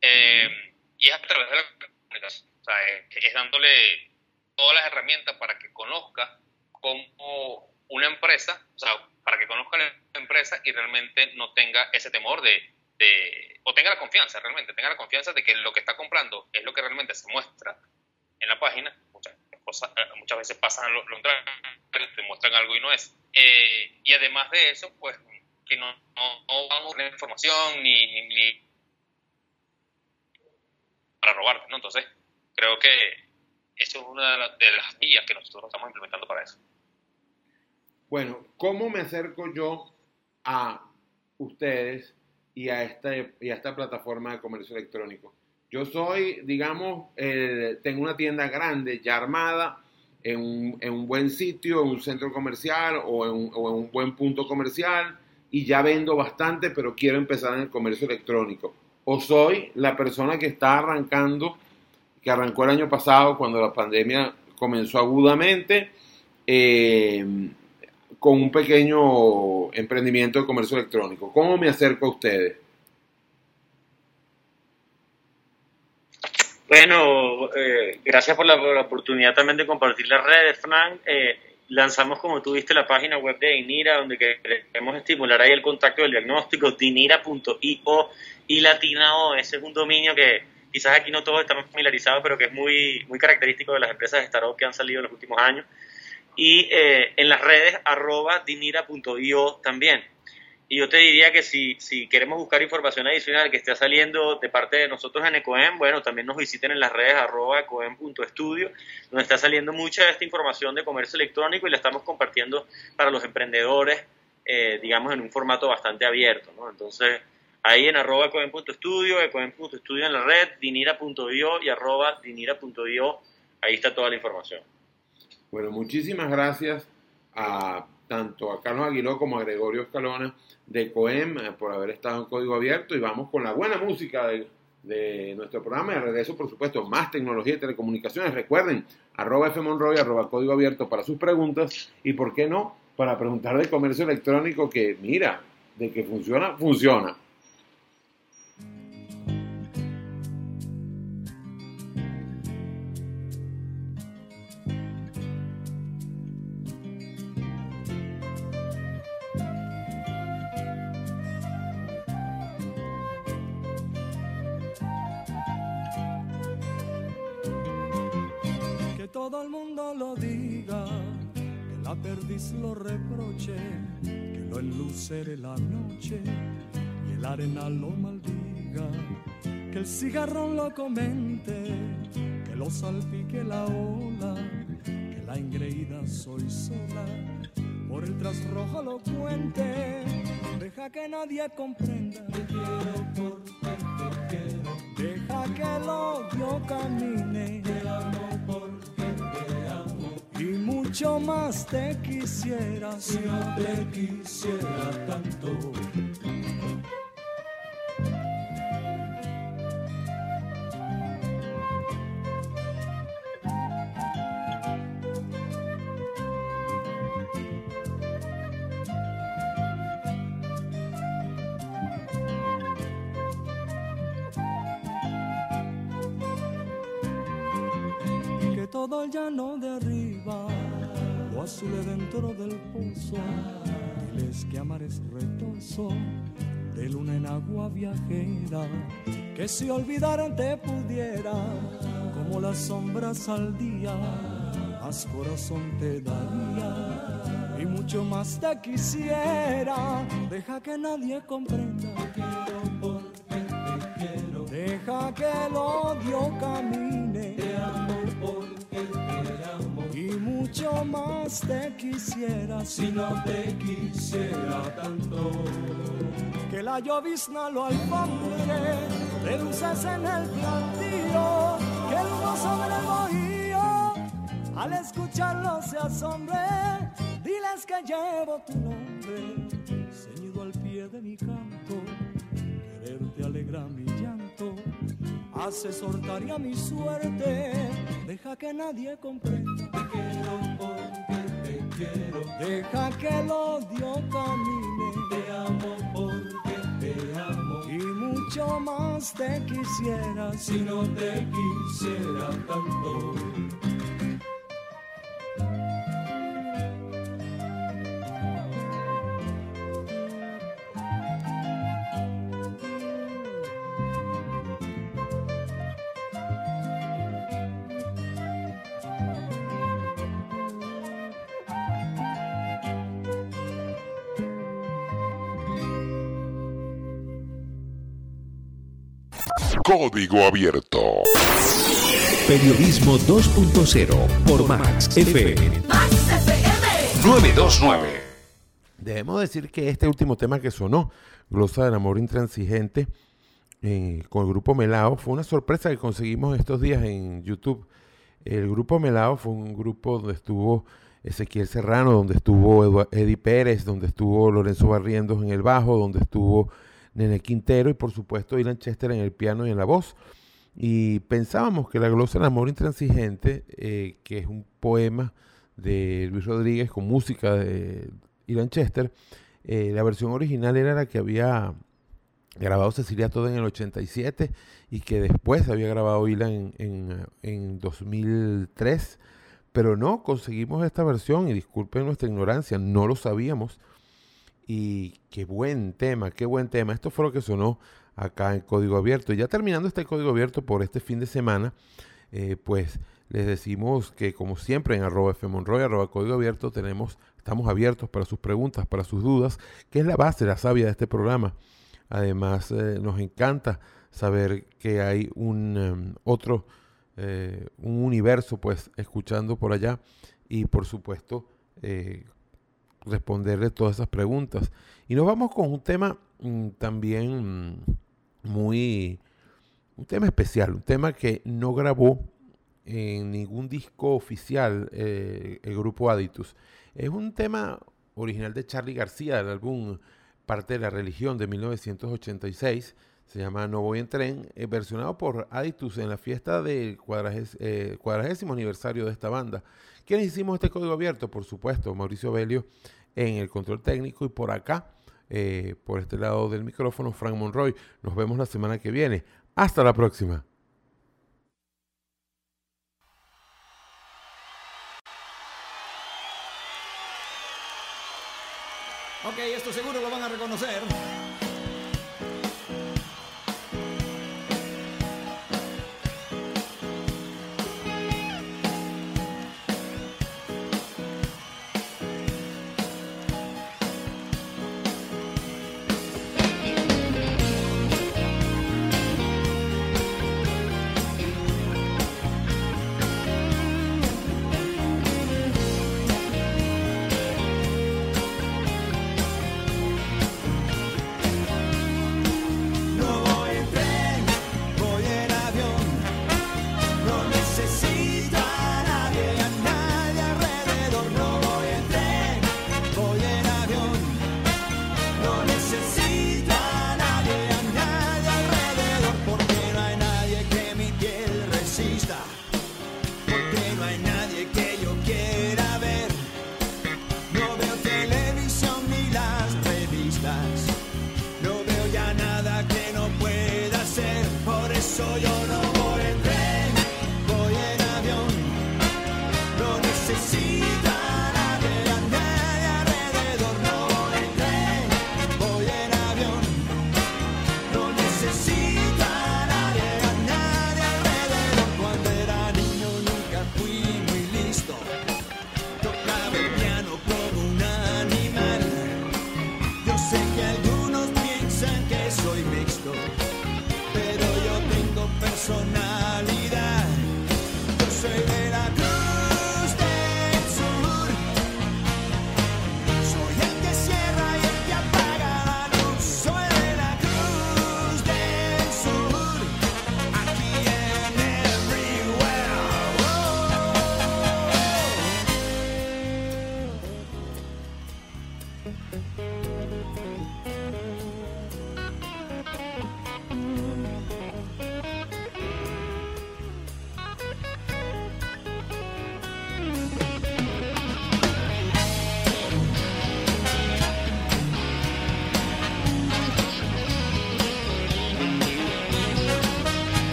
Eh, y es a través de la comunicación, o sea, es, es dándole todas las herramientas para que conozca cómo una empresa, o sea, para que conozca la empresa y realmente no tenga ese temor de, de, o tenga la confianza realmente, tenga la confianza de que lo que está comprando es lo que realmente se muestra en la página, muchas, cosas, eh, muchas veces pasan lo, contrario, te muestran algo y no es. Eh, y además de eso, pues que no, no, no vamos a tener información ni, ni, ni para robarte, ¿no? Entonces, creo que eso es una de, la- de las vías que nosotros estamos implementando para eso. Bueno, ¿cómo me acerco yo a ustedes y a esta, y a esta plataforma de comercio electrónico? Yo soy, digamos, tengo una tienda grande ya armada en un, en un buen sitio, en un centro comercial o en, o en un buen punto comercial y ya vendo bastante, pero quiero empezar en el comercio electrónico. O soy la persona que está arrancando, que arrancó el año pasado cuando la pandemia comenzó agudamente. eh, con un pequeño emprendimiento de comercio electrónico. ¿Cómo me acerco a ustedes? Bueno, eh, gracias por la, por la oportunidad también de compartir las redes, Frank. Eh, lanzamos, como tú viste, la página web de Dinira, donde queremos estimular ahí el contacto del diagnóstico, dinira.io y latina O. Ese es un dominio que quizás aquí no todos estamos familiarizados, pero que es muy, muy característico de las empresas de startup que han salido en los últimos años. Y eh, en las redes, arroba dinira.io también. Y yo te diría que si, si queremos buscar información adicional que esté saliendo de parte de nosotros en Ecoem, bueno, también nos visiten en las redes arroba ecoem.estudio, donde está saliendo mucha de esta información de comercio electrónico y la estamos compartiendo para los emprendedores, eh, digamos, en un formato bastante abierto, ¿no? Entonces, ahí en arroba ecoem.estudio, ecoem.estudio en la red, dinira.io y arroba dinira.io, ahí está toda la información. Bueno, muchísimas gracias a tanto a Carlos Aguiló como a Gregorio Escalona de COEM eh, por haber estado en Código Abierto y vamos con la buena música de, nuestro programa. De regreso, por supuesto, más tecnología y telecomunicaciones. Recuerden, arroba fmonroy, arroba Código Abierto para sus preguntas y, ¿por qué no?, para preguntar de comercio electrónico que, mira, de que funciona, funciona. Lo reproche, que lo enlucere la noche y el arenal lo maldiga, que el cigarrón lo comente, que lo salpique la ola, que la engreída soy sola, por el trasrojo lo cuente, deja que nadie comprenda, te quiero porque te quiero, deja que el odio camine, te amo, y mucho más te quisiera si no te quisiera tanto. todo el llano de azule dentro del pozo. Diles que amar es retoso de luna en agua viajera, que si olvidaran te pudiera, como las sombras al día, más corazón te daría y mucho más te quisiera. Deja que nadie comprenda. Porque te quiero. Deja que el odio camine. Te amo. Y mucho más te quisiera si no te quisiera tanto. Que la llovizna lo alfombre, de luces en el plantío, que el humo sobre el bohío, al escucharlo se asombre, diles que llevo tu nombre, ceñido al pie de mi canto, quererte alegra mi hace sortaría mi suerte, deja que nadie comprenda, te quiero porque te quiero, deja que el odio camine, te amo porque te amo, y mucho más te quisiera. Si no te quisiera tanto. Código Abierto. Periodismo 2.0 por Max FM 929. Debemos decir que este último tema que sonó, Glosa del Amor Intransigente, eh, con el grupo Melao, fue una sorpresa que conseguimos estos días en YouTube. El grupo Melao fue un grupo donde estuvo Ezequiel Serrano, donde estuvo Edu- Eddie Pérez, donde estuvo Lorenzo Barrientos en el bajo, donde estuvo Nene Quintero y por supuesto Ilan Chester en el piano y en la voz. Y pensábamos que la glosa del amor intransigente, eh, que es un poema de Luis Rodríguez con música de, Ilan Chester. Eh, la versión original era la que había grabado Cecilia Todd en el 87 y que después había grabado Ilan en, en 2003. Pero no, conseguimos esta versión y disculpen nuestra ignorancia, no lo sabíamos. Y qué buen tema, qué buen tema. Esto fue lo que sonó acá en Código Abierto. Y ya terminando este Código Abierto por este fin de semana, eh, pues les decimos que como siempre en arroba fmonroy, arroba Código Abierto, tenemos, estamos abiertos para sus preguntas, para sus dudas, que es la base, la sabia de este programa. Además, eh, nos encanta saber que hay un em, otro, eh, un universo, pues, escuchando por allá y, por supuesto, responderle todas esas preguntas. Y nos vamos con un tema mm, también mm, muy, un tema especial, un tema que no grabó en ningún disco oficial eh, el grupo Aditus. Es un tema original de Charlie García, del álbum Parte de la Religión de 1986. Se llama No Voy en Tren, eh, versionado por Aditus en la fiesta del eh, cuadragésimo aniversario de esta banda. ¿Quiénes hicimos este código abierto? Por supuesto, Mauricio Belio en el control técnico y por acá, eh, por este lado del micrófono, Frank Monroy. Nos vemos la semana que viene. Hasta la próxima. Ok, esto seguro lo van a reconocer.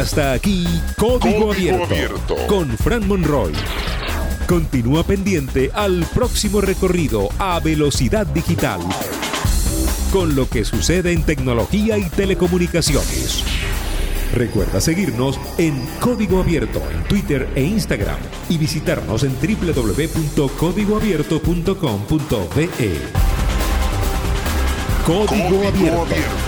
Hasta aquí, Código, abierto, con Fran Monroy. Continúa pendiente al próximo recorrido a velocidad digital con lo que sucede en tecnología y telecomunicaciones. Recuerda seguirnos en Código Abierto en Twitter e Instagram y visitarnos en www.códigoabierto.com.be. Código, Abierto.